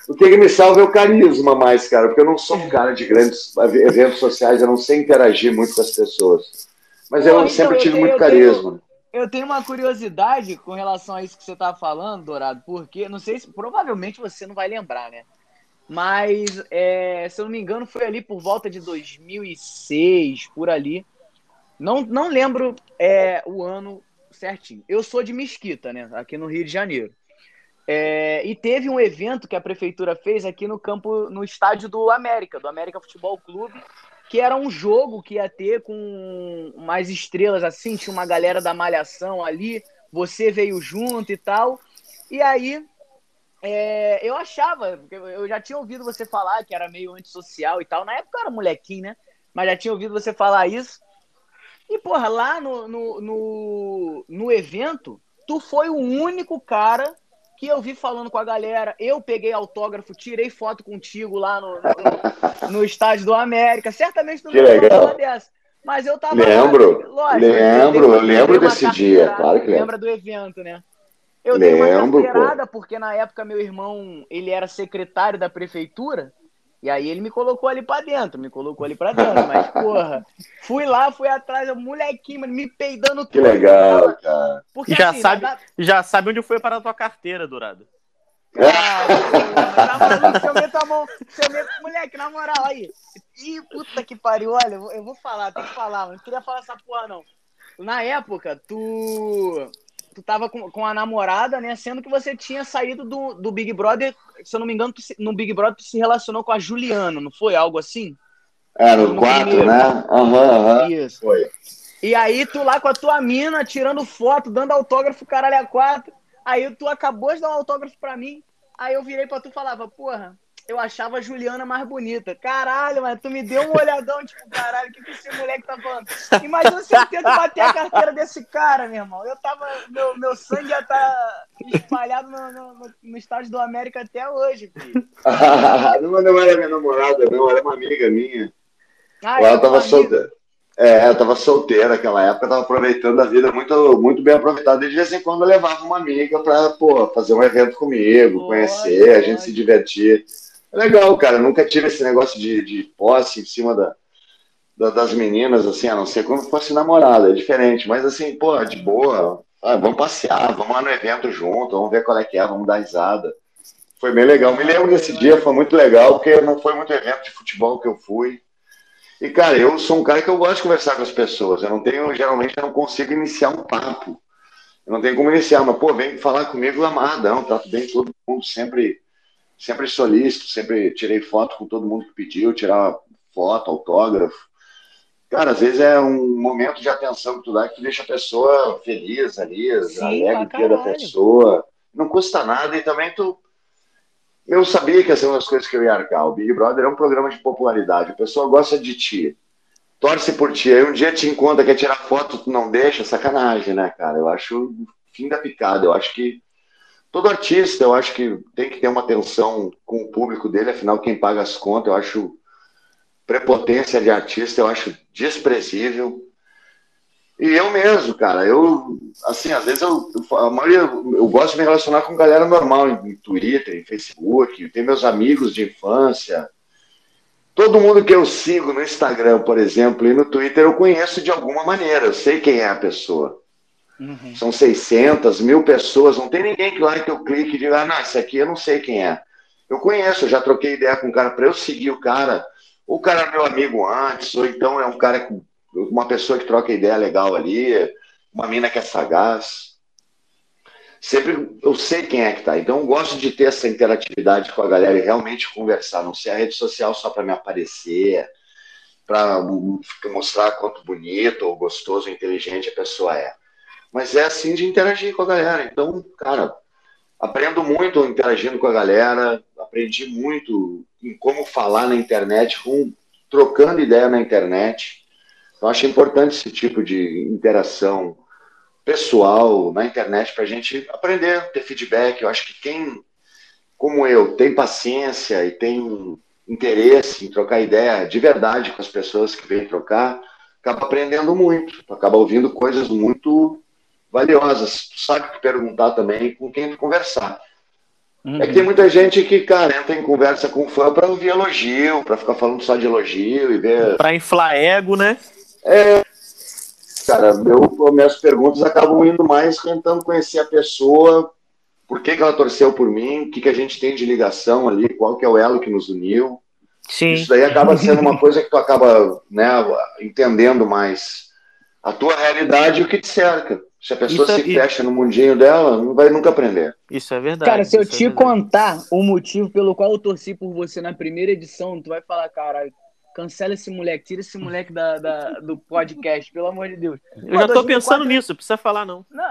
D: o que me salva é o carisma mais, cara. Porque eu não sou um cara de grandes eventos sociais, eu não sei interagir muito com as pessoas. Mas eu
A: então,
D: sempre tive
A: tenho-
D: muito
A: eu tenho-
D: carisma.
A: Eu tenho uma curiosidade com relação a isso que você tá falando, Dourado, porque não sei se provavelmente você não vai lembrar, né? Mas, é, se eu não me engano, foi ali por volta de 2006, por ali. Não, não lembro é, o ano certinho. Eu sou de Mesquita, né? Aqui no Rio de Janeiro. É, e teve um evento que a prefeitura fez aqui no campo, no estádio do América, do América Futebol Clube, que era um jogo que ia ter com mais estrelas assim, tinha uma galera da Malhação ali, você veio junto e tal. E aí é, eu achava, eu já tinha ouvido você falar que era meio antissocial e tal. Na época eu era molequinho, né? Mas já tinha ouvido você falar isso. E, porra, lá no, no, no, no evento, tu foi o único cara que eu vi falando com a galera. Eu peguei autógrafo, tirei foto contigo lá no, no, no estádio do América. Certamente tu não lembra dessa. Mas eu tava
D: Lembro,
A: lá,
D: lembro,
A: dei-
D: eu lembro desse dia, claro que lembro.
A: Lembra do evento, né? Eu dei uma
D: Lembro,
A: carteirada porque na época meu irmão, ele era secretário da prefeitura, e aí ele me colocou ali pra dentro, me colocou ali pra dentro, mas porra, fui lá, fui atrás, o molequinho, mano, me peidando
D: Que legal, cara.
A: Porque
C: Já
A: assim,
C: sabe-
A: na-
C: Já sabe onde foi para a tua carteira, Dourado.
A: Ah, porra, tá maluco? Se eu meto a mão, se eu meto... Moleque, na moral, aí. Ih, puta que pariu, olha, eu vou- eu vou falar, tem que falar, mano. Não queria falar essa porra, não. Na época, tu. Tu tava com, com a namorada, né? Sendo que você tinha saído do, do Big Brother. Se eu não me engano, tu no Big Brother tu se relacionou com a Juliana, não foi? Algo assim?
D: No
A: No
D: 4,
A: primeiro.
D: né? Aham, aham.
A: Isso.
D: Foi.
A: E aí tu lá com a tua mina, tirando foto, dando autógrafo, caralho, a quatro. Aí tu acabou de dar um autógrafo pra mim. Aí eu virei pra tu e falava, porra, eu achava a Juliana mais bonita. Caralho, mas tu me deu um olhadão, tipo, caralho, o que, que esse moleque tá falando? Imagina se eu tento bater a carteira desse cara, meu irmão. Eu tava. Meu, meu sangue ia tá espalhado no, no, no- estádio do América até hoje, filho.
D: não, não era minha namorada, não, era uma amiga minha.
A: Ah,
D: ela
A: eu
D: tava solteira. É, ela tava solteira naquela época, tava aproveitando a vida muito, muito bem aproveitada. E de vez em quando eu levava uma amiga pra, pô, fazer um evento comigo, conhecer, a gente se divertir. É legal, cara. Nunca tive esse negócio de, de posse em cima da, da- das meninas, assim, a não ser quando fosse namorada, é diferente. Mas assim, pô, de boa. Ah, vamos passear, vamos lá no evento junto, vamos ver qual é que é, vamos dar risada. Foi bem legal. Me lembro desse dia, foi muito legal, porque não foi muito evento de futebol que eu fui. E, cara, eu sou um cara que eu gosto de conversar com as pessoas. Eu não tenho, geralmente, eu não consigo iniciar um papo. Eu não tenho como iniciar, mas, pô, vem falar comigo amarradão, trato bem todo mundo, sempre, sempre solícito, sempre tirei foto com todo mundo que pediu, tirar foto, autógrafo. Cara, às vezes é um momento de atenção que tu dá que tu deixa a pessoa feliz ali,
A: Sim,
D: alegre o dia da pessoa. Não custa nada e também tu. Eu sabia que ia ser uma das coisas que eu ia arcar. O Big Brother é um programa de popularidade. A pessoa gosta de ti, torce por ti. Aí um dia te encontra, quer tirar foto, tu não deixa, sacanagem, né, cara? Eu acho fim da picada. Eu acho que todo artista, eu acho que tem que ter uma atenção com o público dele, afinal, quem paga as contas, eu acho prepotência de artista, eu acho desprezível. E eu mesmo, cara, eu, assim, às vezes eu, a maioria, eu gosto de me relacionar com galera normal em Twitter, em Facebook, tem meus amigos de infância. Todo mundo que eu sigo no Instagram, por exemplo, e no Twitter, eu conheço de alguma maneira, eu sei quem é a pessoa.
A: Uhum.
D: São 600, mil pessoas, não tem ninguém que lá que eu clique e diga, ah, não, esse aqui eu não sei quem é. Eu conheço, eu já troquei ideia com o cara para eu seguir o cara. Ou o cara é meu amigo antes, ou então é um cara com uma pessoa que troca ideia legal ali, uma mina que é sagaz. Sempre eu sei quem é que tá. Então eu gosto de ter essa interatividade com a galera e realmente conversar, não ser a rede social só para me aparecer, para mostrar quanto bonito ou gostoso ou inteligente a pessoa é. Mas é assim de interagir com a galera. Então, cara, aprendo muito interagindo com a galera, aprendi muito em como falar na internet, com, trocando ideia na internet. Então, acho importante esse tipo de interação pessoal na internet para a gente aprender, ter feedback. Eu acho que quem, como eu, tem paciência e tem interesse em trocar ideia de verdade com as pessoas que vêm trocar, acaba aprendendo muito, acaba ouvindo coisas muito valiosas. Tu sabe o que perguntar também com quem conversar. Uhum. É que tem muita gente que, cara, entra em conversa com fã para ouvir elogio, para ficar falando só de elogio e ver.
C: Para inflar ego, né?
D: É. Cara, meu, minhas perguntas acabam indo mais tentando conhecer a pessoa, por que, que ela torceu por mim, o que, que a gente tem de ligação ali, qual que é o elo que nos uniu. Sim. Isso daí acaba sendo uma coisa que tu acaba né, entendendo mais a tua realidade e o que te cerca. Se a pessoa isso, se fecha no mundinho dela, não vai nunca aprender.
C: Isso é verdade.
A: Cara, se eu
C: é
A: te é contar o motivo pelo qual eu torci por você na primeira edição, tu vai falar, cara, cancela esse moleque, tira esse moleque da, da do podcast, pelo amor de Deus.
C: Eu já tô 2004... pensando nisso, precisa falar não.
B: não.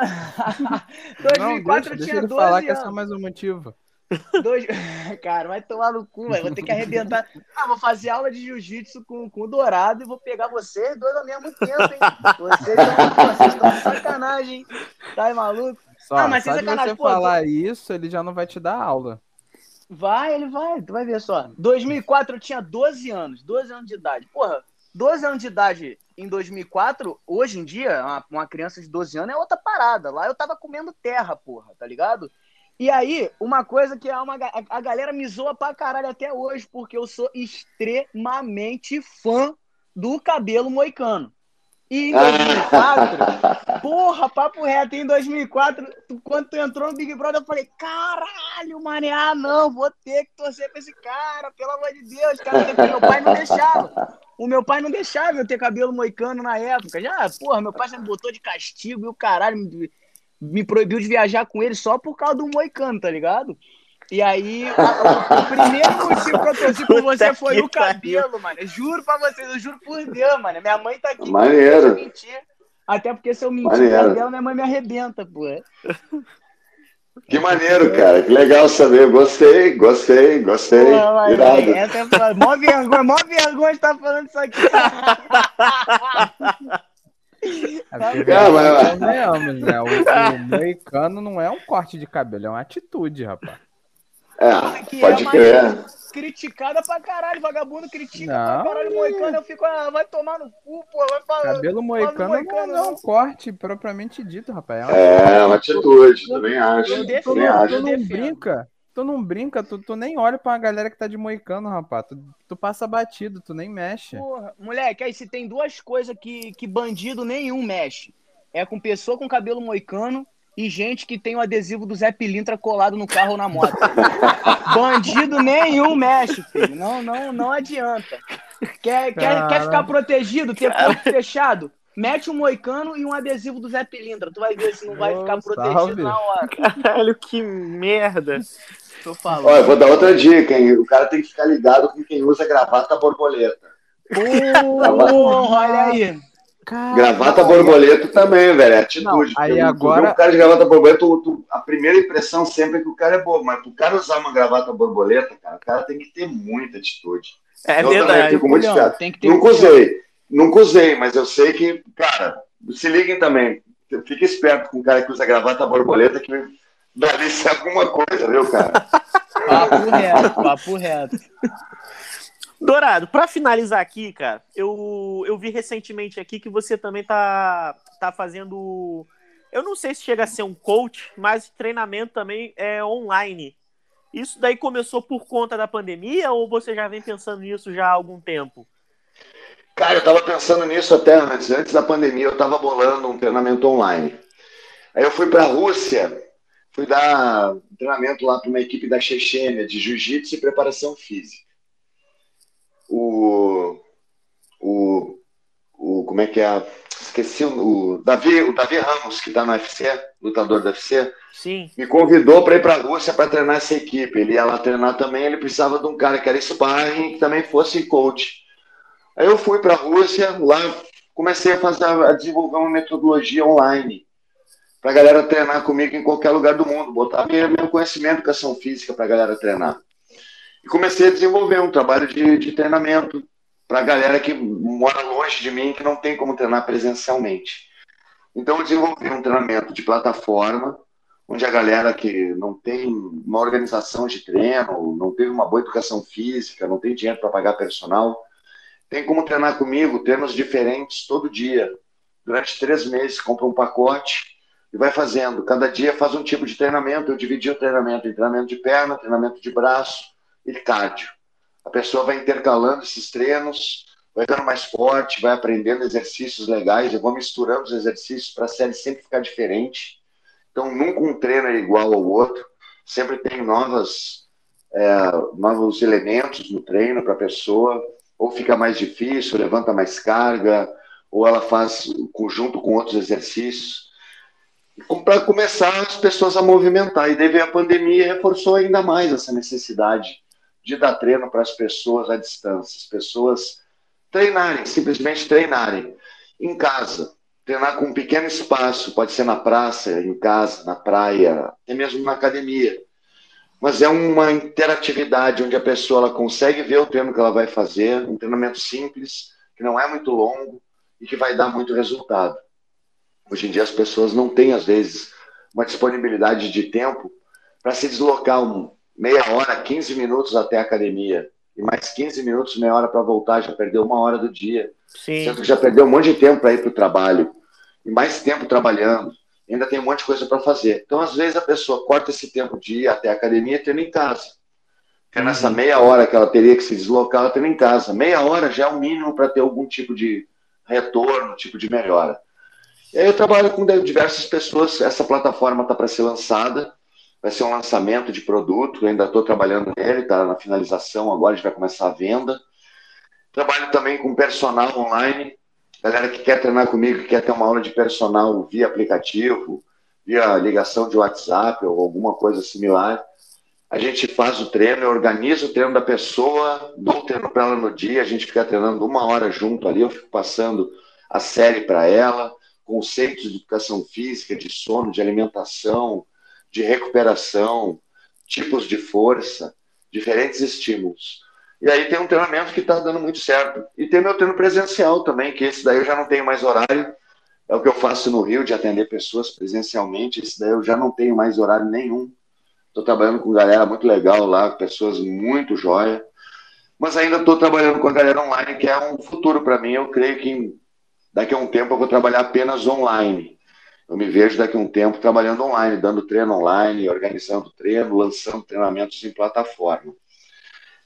B: 2004 não, deixa, eu tinha 12 falar anos. que é só mais um motivo.
A: Dois... Cara, vai tomar no cu, véio. vou ter que arrebentar. Ah, vou fazer aula de jiu-jitsu com, com o Dourado e vou pegar vocês dois ao mesmo tempo, hein? Vocês estão de sacanagem, hein? Tá maluco?
B: Só, ah, mas só de você pô, falar isso, ele já não vai te dar aula.
A: Vai, ele vai, tu vai ver só. 2004 eu tinha 12 anos, 12 anos de idade. Porra, 12 anos de idade em 2004, hoje em dia, uma, uma criança de 12 anos é outra parada. Lá eu tava comendo terra, porra, tá ligado? E aí, uma coisa que é uma, a galera me zoa pra caralho até hoje, porque eu sou extremamente fã do cabelo moicano. E em 2004, porra, papo reto, em 2004, quando tu entrou no Big Brother, eu falei, caralho, mané, ah, não, vou ter que torcer pra esse cara, pelo amor de Deus, cara, meu pai não deixava. O meu pai não deixava eu ter cabelo moicano na época. Já, porra, meu pai já me botou de castigo e o caralho, me proibiu de viajar com ele só por causa do Moicano, tá ligado? E aí, a, o primeiro motivo que eu torci por você foi o cabelo, mano. Eu juro pra vocês, eu juro por Deus, mano. Minha mãe tá aqui.
D: Maneiro.
A: Mentir. Até porque se eu mentir dela, minha mãe me arrebenta, pô.
D: Que maneiro, cara. Que legal saber. Gostei, gostei, gostei. Pô, Irado.
A: Essa é mó vergonha, mó vergonha de estar falando isso aqui.
B: É porque é, mas... né? O, o moicano não é um corte de cabelo, é uma atitude, rapaz.
D: É, que pode é crer.
A: Criticada pra caralho, vagabundo critica não, pra caralho moicano, eu fico, ah, vai tomar no cu, pô, vai falar.
B: Cabelo moicano, moicano não, é um corte propriamente dito, rapaz.
D: É, é uma atitude, também acho. Eu defendo, também acho.
B: Eu não brinca, tu não brinca, tu, tu nem olha pra galera que tá de moicano, rapaz. Tu, tu passa batido, tu nem mexe.
A: Porra, moleque, aí se tem duas coisas que, que bandido nenhum mexe. É com pessoa com cabelo moicano e gente que tem o adesivo do Zé Pilintra colado no carro ou na moto. bandido nenhum mexe, filho. Não, não, não adianta. Quer, quer, quer ficar protegido, ter corpo fechado? Mete um moicano e um adesivo do Zé Pilintra. Tu vai ver se não vai ficar protegido salve. na hora.
C: Caralho, que merda.
D: Tô falando. Olha, vou dar outra dica, hein? O cara tem que ficar ligado com quem usa gravata borboleta.
A: Porra, olha aí.
D: Caramba. Gravata borboleta também, velho. É atitude.
B: Não, aí agora...
D: um cara de gravata borboleta, tu, tu, a primeira impressão sempre é que o cara é bom, mas o cara usar uma gravata borboleta, cara, o cara tem que ter muita atitude.
C: É eu verdade.
D: Fico muito Não, tem que ter Nunca usei. Nunca usei, mas eu sei que, cara, se liguem também. Fique esperto com o cara que usa gravata borboleta, que deve ser alguma coisa, viu, cara?
A: papo reto, papo reto.
C: Dourado, para finalizar aqui, cara, eu, eu vi recentemente aqui que você também tá, tá fazendo. Eu não sei se chega a ser um coach, mas treinamento também é online. Isso daí começou por conta da pandemia ou você já vem pensando nisso já há algum tempo?
D: Cara, eu estava pensando nisso até antes. Antes da pandemia, eu estava bolando um treinamento online. Aí eu fui para a Rússia fui dar treinamento lá para uma equipe da Chechênia de jiu-jitsu e preparação física. O, o, o como é que é? Esqueci o, o Davi, o Davi Ramos, que está no UFC, lutador do UFC,
C: Sim.
D: me convidou para ir para a Rússia para treinar essa equipe. Ele ia lá treinar também, ele precisava de um cara que era sparring que também fosse coach. Aí eu fui para a Rússia, lá comecei a fazer a desenvolver uma metodologia online para a galera treinar comigo em qualquer lugar do mundo, botar meu, conhecimento de educação física para a galera treinar. E comecei a desenvolver um trabalho de, de treinamento para a galera que mora longe de mim, que não tem como treinar presencialmente. Então, eu desenvolvi um treinamento de plataforma, onde a galera que não tem uma organização de treino, não teve uma boa educação física, não tem dinheiro para pagar personal, tem como treinar comigo treinos diferentes todo dia. Durante três meses, compra um pacote e vai fazendo. Cada dia faz um tipo de treinamento. Eu dividi o treinamento em treinamento de perna, treinamento de braço e cardio. A pessoa vai intercalando esses treinos, vai ficando mais forte, vai aprendendo exercícios legais. Eu vou misturando os exercícios para a série sempre ficar diferente. Então, nunca um treino é igual ao outro. Sempre tem novas, é, novos elementos no treino para a pessoa. Ou fica mais difícil, levanta mais carga, ou ela faz conjunto com outros exercícios para começar as pessoas a movimentar. E daí a pandemia reforçou ainda mais essa necessidade de dar treino para as pessoas à distância. As pessoas treinarem, simplesmente treinarem em casa. Treinar com um pequeno espaço, pode ser na praça, em casa, na praia, até mesmo na academia. Mas é uma interatividade onde a pessoa ela consegue ver o treino que ela vai fazer, um treinamento simples, que não é muito longo e que vai dar muito resultado. Hoje em dia as pessoas não têm, às vezes, uma disponibilidade de tempo para se deslocar um, meia hora, 15 minutos até a academia. E mais 15 minutos, meia hora para voltar, já perdeu uma hora do dia. Sim. Sendo que já perdeu um monte de tempo para ir para o trabalho. E mais tempo trabalhando. Ainda tem um monte de coisa para fazer. Então, às vezes, a pessoa corta esse tempo de ir até a academia e treina em casa. Porque uhum. nessa meia hora que ela teria que se deslocar, ela treina em casa. Meia hora já é o mínimo para ter algum tipo de retorno, tipo de melhora. E aí eu trabalho com diversas pessoas, essa plataforma está para ser lançada, vai ser um lançamento de produto, eu ainda estou trabalhando nele, está na finalização, agora a gente vai começar a venda. Trabalho também com personal online, galera que quer treinar comigo, que quer ter uma aula de personal via aplicativo, via ligação de WhatsApp ou alguma coisa similar. A gente faz o treino, eu organizo o treino da pessoa, dou o treino para ela no dia, a gente fica treinando uma hora junto ali, eu fico passando a série para ela, conceitos de educação física, de sono, de alimentação, de recuperação, tipos de força, diferentes estímulos. E aí tem um treinamento que está dando muito certo. E tem meu treino presencial também, que esse daí eu já não tenho mais horário. É o que eu faço no Rio, de atender pessoas presencialmente. Esse daí eu já não tenho mais horário nenhum. Estou trabalhando com galera muito legal lá, pessoas muito jóia. Mas ainda estou trabalhando com a galera online, que é um futuro para mim. Eu creio que em daqui a um tempo eu vou trabalhar apenas online. Eu me vejo daqui a um tempo trabalhando online, dando treino online, organizando treino, lançando treinamentos em plataforma.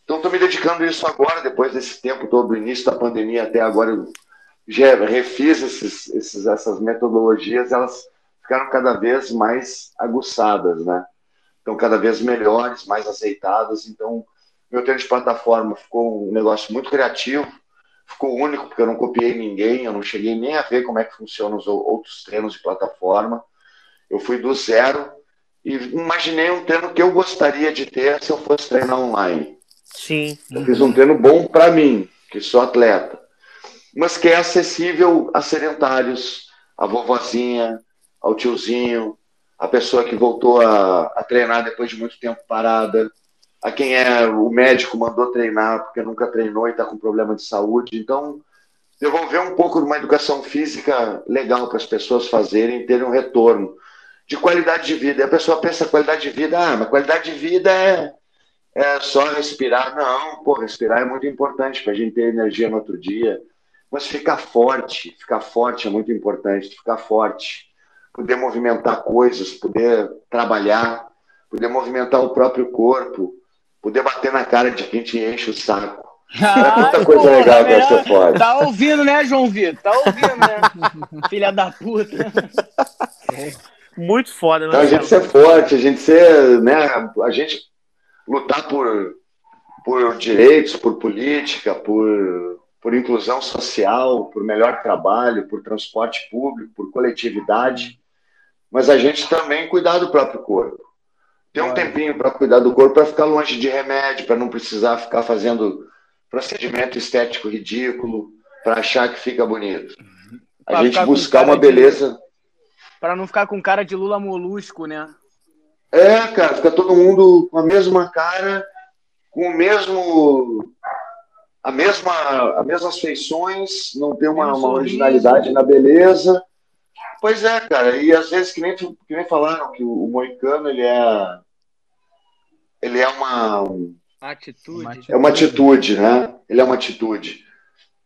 D: Então, estou me dedicando a isso agora, depois desse tempo todo, do início da pandemia até agora, eu já refiz esses, esses, essas metodologias, elas ficaram cada vez mais aguçadas, né? Então, cada vez melhores, mais aceitadas. Então, meu treino de plataforma ficou um negócio muito criativo, ficou único, porque eu não copiei ninguém, eu não cheguei nem a ver como é que funcionam os outros treinos de plataforma. Eu fui do zero e imaginei um treino que eu gostaria de ter se eu fosse treinar online.
C: Sim.
D: Eu fiz um treino bom para mim, que sou atleta, mas que é acessível a sedentários, a vovozinha, ao tiozinho, a pessoa que voltou a, a treinar depois de muito tempo parada a quem é o médico mandou treinar porque nunca treinou e está com problema de saúde. Então, devolver um pouco de uma educação física legal para as pessoas fazerem terem um retorno de qualidade de vida. E a pessoa pensa qualidade de vida, ah, mas qualidade de vida é, é só respirar. Não, pô, respirar é muito importante para a gente ter energia no outro dia. Mas ficar forte, ficar forte é muito importante, ficar forte, poder movimentar coisas, poder trabalhar, poder movimentar o próprio corpo, poder bater na cara de quem te enche o saco.
A: Ah, muita coisa porra, legal que essa pode. Tá ouvindo, né, João Vitor? Tá ouvindo, né? Filha da puta.
C: Muito foda,
D: né? Então, a gente ser forte, a gente ser, né, a gente lutar por, por direitos, por política, por, por inclusão social, por melhor trabalho, por transporte público, por coletividade, mas a gente também cuidar do próprio corpo ter um tempinho para cuidar do corpo, para ficar longe de remédio, para não precisar ficar fazendo procedimento estético ridículo, para achar que fica bonito. A pra gente buscar uma beleza.
A: Pra não ficar com cara de Lula molusco, né?
D: É, cara, fica todo mundo com a mesma cara, com o mesmo. A mesma, as mesmas feições, não tem uma, uma originalidade na beleza. Pois é, cara, e às vezes, que nem, que nem falaram, que o, o Moicano, ele é. Ele é uma.
A: Atitude.
D: É uma atitude, né? Ele é uma atitude.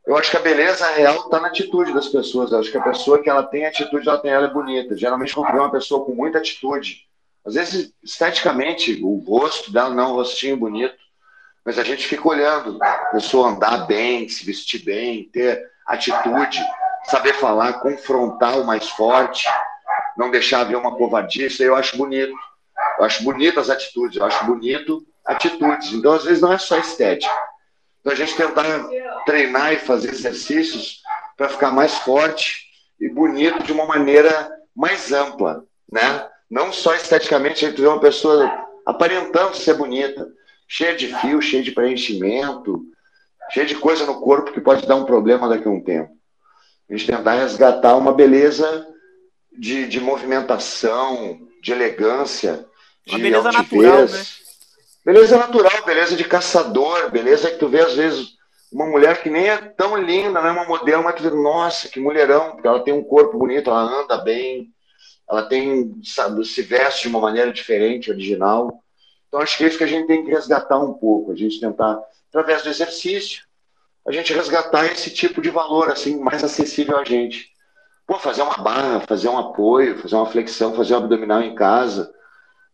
D: Eu acho que a beleza real está na atitude das pessoas. Eu acho que a pessoa que ela tem atitude, ela tem ela é bonita. Geralmente, quando vê uma pessoa com muita atitude, às vezes, esteticamente, o rosto dela não é um rostinho bonito, mas a gente fica olhando a pessoa andar bem, se vestir bem, ter atitude, saber falar, confrontar o mais forte, não deixar ver uma covardia. Isso aí eu acho bonito. Eu acho bonito as atitudes, eu acho bonito atitudes. Então, às vezes, não é só estética. Então, a gente tentar treinar e fazer exercícios para ficar mais forte e bonito de uma maneira mais ampla, né? Não só esteticamente, a gente vê uma pessoa aparentando ser bonita, cheia de fio, cheia de preenchimento, cheia de coisa no corpo que pode dar um problema daqui a um tempo. A gente tentar resgatar uma beleza de, de movimentação, de elegância, de
C: Uma beleza
D: altivez.
C: natural, né?
D: Beleza natural, beleza de caçador, beleza que tu vê às vezes uma mulher que nem é tão linda, não é uma modelo, mas tu vê, nossa, que mulherão, porque ela tem um corpo bonito, ela anda bem, ela tem, sabe, se veste de uma maneira diferente, original. Então acho que é isso que a gente tem que resgatar um pouco, a gente tentar, através do exercício, a gente resgatar esse tipo de valor, assim, mais acessível a gente. Pô, fazer uma barra, fazer um apoio, fazer uma flexão, fazer um abdominal em casa,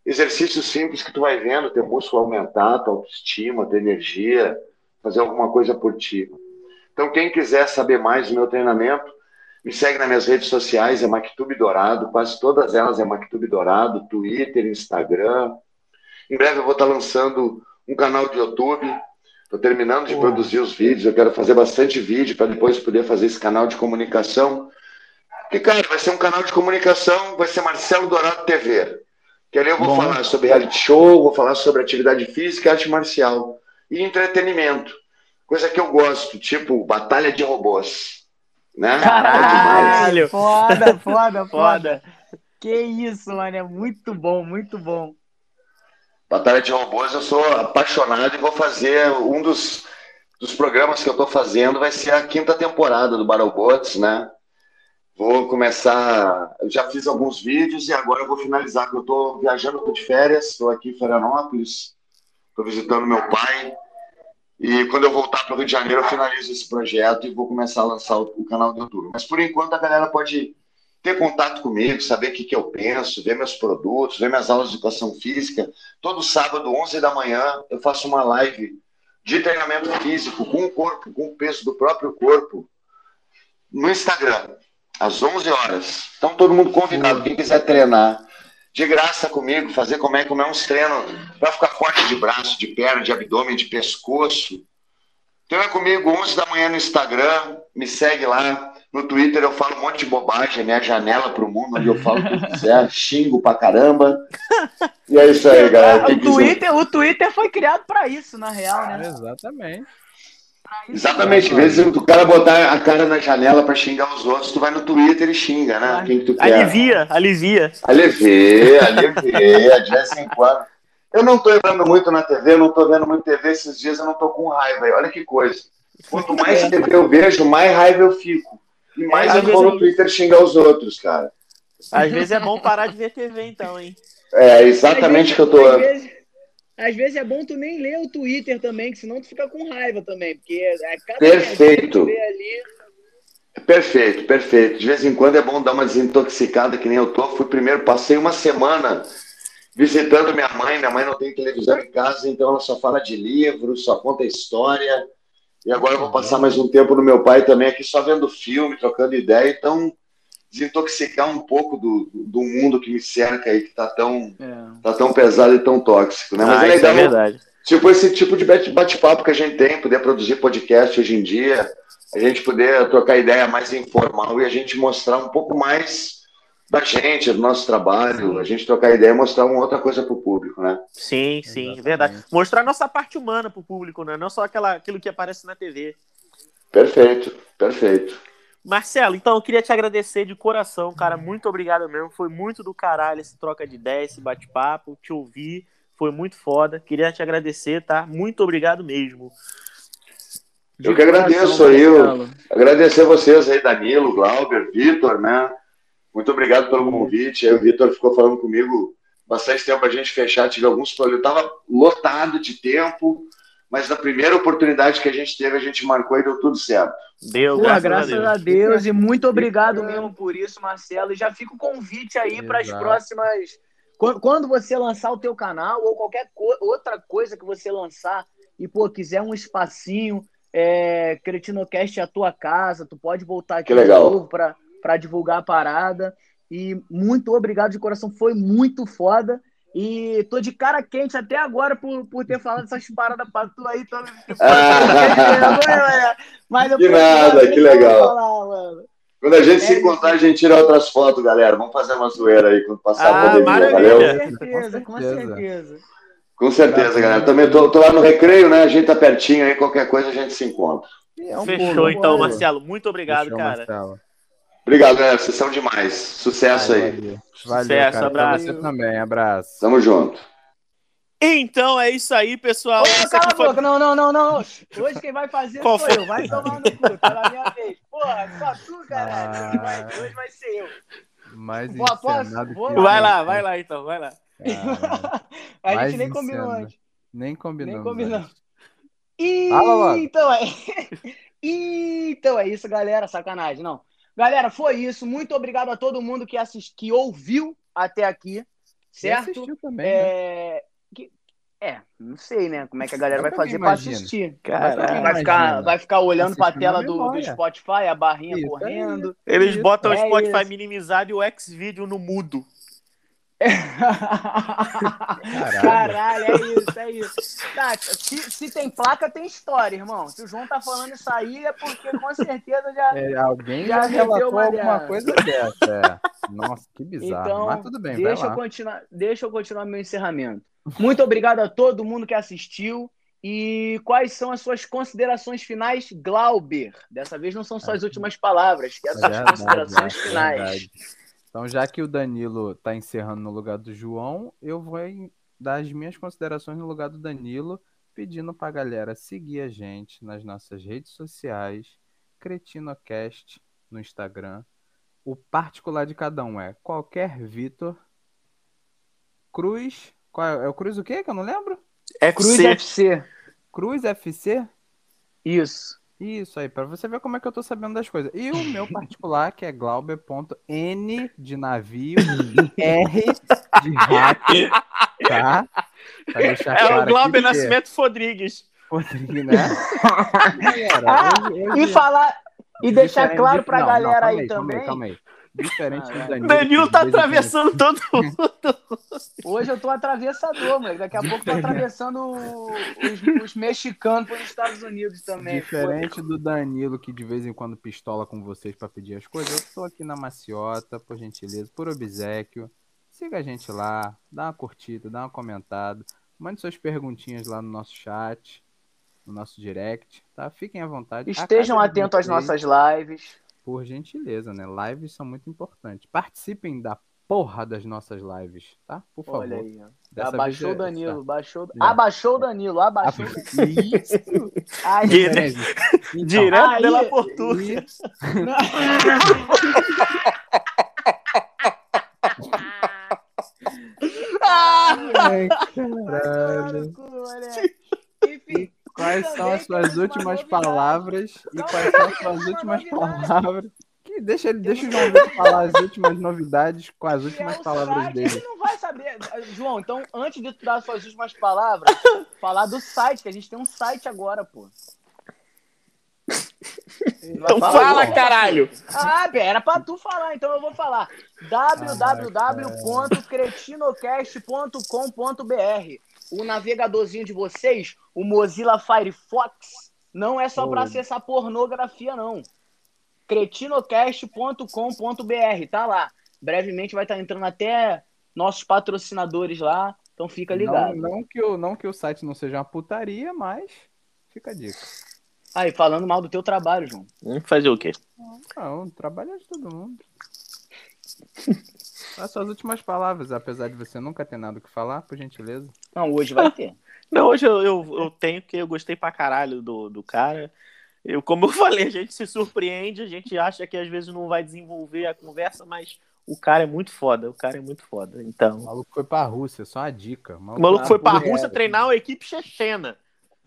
D: exercícios simples que tu vai vendo, teu músculo aumentar, tua autoestima, tua energia, fazer alguma coisa por ti. Então, quem quiser saber mais do meu treinamento, me segue nas minhas redes sociais, é Mactube Dourado, quase todas elas é Mactube Dourado, Twitter, Instagram. Em breve eu vou estar lançando um canal de YouTube. Estou terminando de produzir os vídeos, eu quero fazer bastante vídeo para depois poder fazer esse canal de comunicação. Porque, cara, vai ser um canal de comunicação, vai ser Marcelo Dourado TV. Que ali eu vou
A: Bom.
D: falar sobre reality show, vou falar sobre atividade física e arte marcial. E entretenimento. Coisa que eu gosto, tipo batalha de robôs. Né?
C: Caralho!
A: Foda, foda, foda.
C: Foda.
A: Que isso, mano. É muito bom, muito bom.
D: Batalha de robôs, eu sou apaixonado e vou fazer um dos, dos programas que eu estou fazendo vai ser a quinta temporada do Battlebots, né? Vou começar. Eu já fiz alguns vídeos e agora eu vou finalizar, eu estou viajando, estou de férias, estou aqui em Florianópolis, estou visitando meu pai. E quando eu voltar para o Rio de Janeiro, eu finalizo esse projeto e vou começar a lançar o, o canal do YouTube. Mas por enquanto a galera pode ter contato comigo, saber o que, que eu penso, ver meus produtos, ver minhas aulas de educação física. Todo sábado, 11 da manhã, eu faço uma live de treinamento físico com o corpo, com o peso do próprio corpo, no Instagram, às 11 horas. Então, todo mundo convidado, quem quiser treinar de graça comigo, fazer como é, como é uns treinos para ficar forte de braço, de perna, de abdômen, de pescoço. Treina comigo 11 da manhã no Instagram, me segue lá. No Twitter eu falo um monte de bobagem, é minha janela pro mundo, onde eu falo o que eu quiser, xingo pra caramba. E é isso aí, galera.
A: O
D: quiser-
A: Twitter, o Twitter foi criado pra isso, na real, né?
B: Exatamente.
D: Exatamente, em vez de o cara botar a cara na janela pra xingar os outros, tu vai no Twitter e xinga, né? Quem que tu quer.
C: Alivia, alivia.
D: Alivia, alivia, de vez em quando. Eu não tô entrando muito na TV, eu não tô vendo muito TV esses dias, eu não tô com raiva. Olha que coisa. Quanto mais TV eu vejo, mais raiva eu fico. E mais
C: É,
D: eu
C: às
D: vou no
C: vezes-
D: Twitter xingar os outros, cara.
C: Às vezes é bom parar de ver TV, então, hein?
D: É exatamente o que eu tô.
A: Às vezes, às vezes é bom tu nem ler o Twitter também, que senão tu fica com raiva também. Porque é cada
D: Perfeito.
A: que ali.
D: Perfeito, perfeito. De vez em quando é bom dar uma desintoxicada, que nem eu tô. Fui primeiro, passei uma semana visitando minha mãe. Minha mãe não tem televisão em casa, então ela só fala de livro, só conta história. E agora eu vou passar mais um tempo no meu pai também, aqui só vendo filme, trocando ideia. Então, desintoxicar um pouco do, do mundo que me cerca aí, que tá tão,
A: É.
D: tá tão pesado e tão tóxico, né? Mas
C: Ah,
D: é
C: é
D: legal
C: verdade.
D: Tipo, esse tipo de bate- bate-papo que a gente tem, poder produzir podcast hoje em dia, a gente poder trocar ideia mais informal e a gente mostrar um pouco mais da gente, do nosso trabalho, a gente trocar ideia e mostrar uma outra coisa para o público, né?
C: Sim, sim,
B: Exatamente.
C: verdade. Mostrar nossa parte humana pro público, né? Não só aquela, aquilo que aparece na TV.
D: Perfeito, perfeito.
C: Marcelo, então eu queria te agradecer de coração, cara. Muito obrigado mesmo. Foi muito do caralho esse troca de ideia, esse bate-papo. Te ouvir. Foi muito foda. Queria te agradecer, tá? Muito obrigado mesmo.
D: Eu que agradeço aí, eu, agradecer a vocês aí, Danilo, Glauber, Vitor, né? Muito obrigado pelo convite. Aí o Vitor ficou falando comigo bastante tempo para a gente fechar. Tive alguns problemas. Eu estava lotado de tempo, mas na primeira oportunidade que a gente teve, a gente marcou e deu tudo certo.
A: Deu, Pô, graças, graças a, Deus. a Deus. E muito obrigado mesmo por isso, Marcelo. E já fica o convite aí para as próximas. Quando você lançar o teu canal ou qualquer co outra coisa que você lançar e, pô, quiser um espacinho é, Cretinocast é a tua casa, tu pode voltar aqui
D: de novo
A: para divulgar a parada. E muito obrigado de coração, foi muito foda. E tô de cara quente até agora por, por ter falado essas paradas pra tu aí. Tô...
D: Mas que nada, que legal. Falar, quando a gente é se encontrar, a gente tira outras fotos, galera. Vamos fazer uma zoeira aí quando passar ah, a pandemia, valeu?
A: Com certeza, com certeza.
D: Com certeza, galera. Também tô, tô, lá no recreio, né? A gente tá pertinho aí, qualquer coisa a gente se encontra.
C: É um Fechou, então, Marcelo. Muito obrigado, Fechou, cara. Marcelo.
D: Obrigado, galera. Vocês são demais. Sucesso
B: Ai,
D: aí.
B: Valeu, Sucesso, cara. abraço. Você também, abraço.
D: Tamo junto.
C: Então é isso aí, pessoal.
A: Ô, cala a foi... boca. Não, não, não, não. Hoje quem vai fazer Qual sou foi? eu. Vai tomar no cu. Tá na minha vez. Porra, só tu, caralho. Ah... Hoje vai ser eu.
B: Mais Pô, posso?
C: Vai lá, vai lá então, vai lá.
A: a gente nem combinou antes.
B: Nem combinou.
A: Nem combinou. E... então é. então é isso, galera. Sacanagem, não. Galera, foi isso. Muito obrigado a todo mundo que assist... que ouviu até aqui. Certo?
B: assistiu também.
A: É... Né? Que... é, não sei, né? Como é que a galera vai fazer para assistir.
C: Cara,
A: vai, ficar, vai ficar olhando para a tela do, do, Spotify, a barrinha isso, correndo.
C: É Eles botam é o Spotify isso. minimizado e o X-Video no mudo.
A: Caralho. Caralho, é isso, é isso. Tá, se, se, tem placa, tem história, irmão. Se o João tá falando isso aí, é porque com certeza já.
B: É, alguém já, já relatou alguma coisa dessa. É. Nossa, que bizarro.
A: Então,
B: Mas tudo bem,
A: deixa eu continuar, Deixa eu continuar meu encerramento. Muito obrigado a todo mundo que assistiu. E quais são as suas considerações finais, Glauber? Dessa vez não são só as últimas palavras, que são as considerações finais.
B: Então, já que o Danilo está encerrando no lugar do João, eu vou dar as minhas considerações no lugar do Danilo, pedindo para a galera seguir a gente nas nossas redes sociais, CretinoCast no Instagram. O particular de cada um é qualquer Vitor Cruz. Qual é, é o Cruz o quê? Que eu não lembro?
A: FC. Cruz FC.
B: Cruz FC?
A: Isso.
B: Isso aí, para você ver como é que eu tô sabendo das coisas. E o meu particular, que é glauber.n de navio, R de rato, tá?
C: é o Glauber Nascimento Rodrigues.
B: Rodrigues, né?
A: galera, ah, hoje, hoje... E falar e deixar claro pra não, galera não, aí, aí também.
B: Calma aí, calma aí. Diferente do Danilo.
C: Danilo tá atravessando todo mundo.
A: Hoje eu tô atravessador, moleque. Daqui a pouco tô atravessando os, os mexicanos para os Estados Unidos também.
B: Diferente do Danilo, que de vez em quando pistola com vocês para pedir as coisas, eu tô aqui na maciota, por gentileza, por obsequio. Siga a gente lá, dá uma curtida, dá uma comentada. Mande suas perguntinhas lá no nosso chat, no nosso direct, tá? Fiquem à vontade.
A: Estejam atentos às nossas lives.
B: Por gentileza, né? Lives são muito importantes. Participem da porra das nossas lives, tá? Por favor. Olha aí,
A: ó. Abaixou o Danilo, baixou. É. Abaixou o Danilo, abaixou. Isso.
C: Ai, Dire... então, Direto aí, pela portura.
B: Ai, caralho. Quais são as suas últimas palavras? E quais são as suas últimas palavras? Que deixa ele, deixa o João Vitor falar as últimas novidades com as últimas palavras dele. Ele
A: não vai saber. João, então, antes de tu dar as suas últimas palavras, falar do site, que a gente tem um site agora, pô.
C: Então fala, caralho!
A: Ah, era pra tu falar, então eu vou falar. www.cretinocast.com.br o navegadorzinho de vocês, o Mozilla Firefox, não é só para acessar pornografia, não. cretinocast.com.br, tá lá. Brevemente vai estar tá entrando até nossos patrocinadores lá, então fica ligado.
B: Não, não, que, o, não que o site não seja uma putaria, mas fica a dica.
A: Aí, falando mal do teu trabalho, João.
C: Fazer o quê?
B: Não, trabalho é de todo mundo. As suas últimas palavras, apesar de você nunca ter nada o que falar, por gentileza.
A: Não, hoje vai ter.
C: Não, hoje eu, eu, eu tenho que eu gostei pra caralho do, do cara. Eu, como eu falei, a gente se surpreende, a gente acha que às vezes não vai desenvolver a conversa, mas o cara é muito foda, o cara é muito foda.
B: O
C: Então,
B: maluco foi pra Rússia, só uma dica.
C: o maluco foi pra
B: Rússia
C: Rússia treinar uma equipe chechena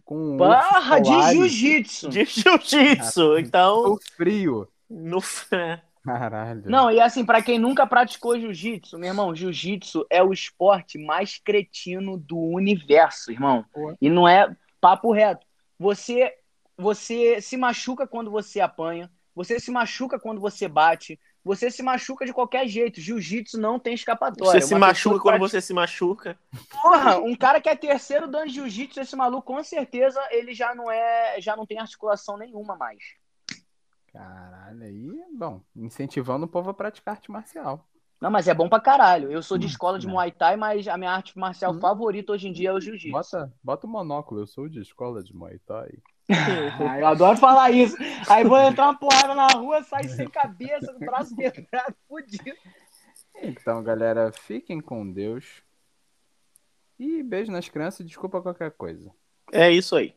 B: Com um
A: Barra de jiu-jitsu.
C: de jiu-jitsu. Então,
B: ficou frio.
C: no,
B: Caralho.
A: Não, e assim, pra quem nunca praticou jiu-jitsu, meu irmão, jiu-jitsu é o esporte mais cretino do universo, irmão. E não é papo reto. Você você se machuca quando você apanha, você se machuca quando você bate, você se machuca de qualquer jeito. Jiu-jitsu não tem escapatória.
C: você se
A: Uma
C: machuca quando
A: que
C: você se machuca.
A: Porra, um cara que é terceiro dando jiu-jitsu, esse maluco, com certeza, ele já não é, já não tem articulação nenhuma mais.
B: Caralho, aí, bom, incentivando o povo a praticar arte marcial.
A: Não, mas é bom pra caralho. Eu sou de
B: Hum,
A: escola de
B: né.
A: Muay Thai, mas a minha arte marcial
B: Hum.
A: favorita hoje em dia é o jiu-jitsu.
B: Bota, bota o monóculo, eu sou de escola de Muay Thai.
A: Ah, eu adoro falar isso. Aí vou entrar uma porrada na rua, sair sem cabeça, com o braço quebrado, fudido.
B: Então, galera, fiquem com Deus. E beijo nas crianças e desculpa qualquer coisa.
C: É isso aí.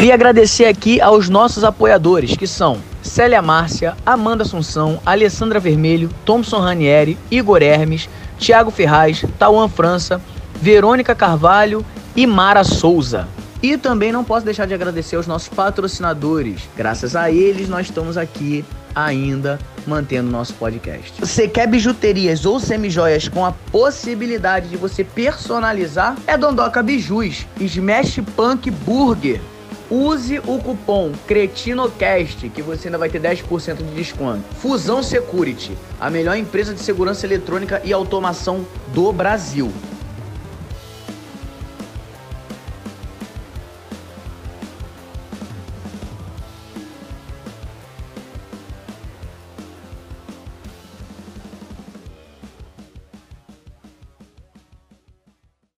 A: Queria agradecer aqui aos nossos apoiadores, que são Célia Márcia, Amanda Assunção, Alessandra Vermelho, Thompson Ranieri, Igor Hermes, Thiago Ferraz, Tauan França, Verônica Carvalho e Mara Souza. E também não posso deixar de agradecer aos nossos patrocinadores. Graças a eles, nós estamos aqui ainda mantendo nosso podcast. Você quer bijuterias ou semijoias com a possibilidade de você personalizar? É Dondoca Bijus, Smash Punk Burger. Use o cupom CRETINOCAST que você ainda vai ter 10% de desconto. Fusão Security, a melhor empresa de segurança eletrônica e automação do Brasil.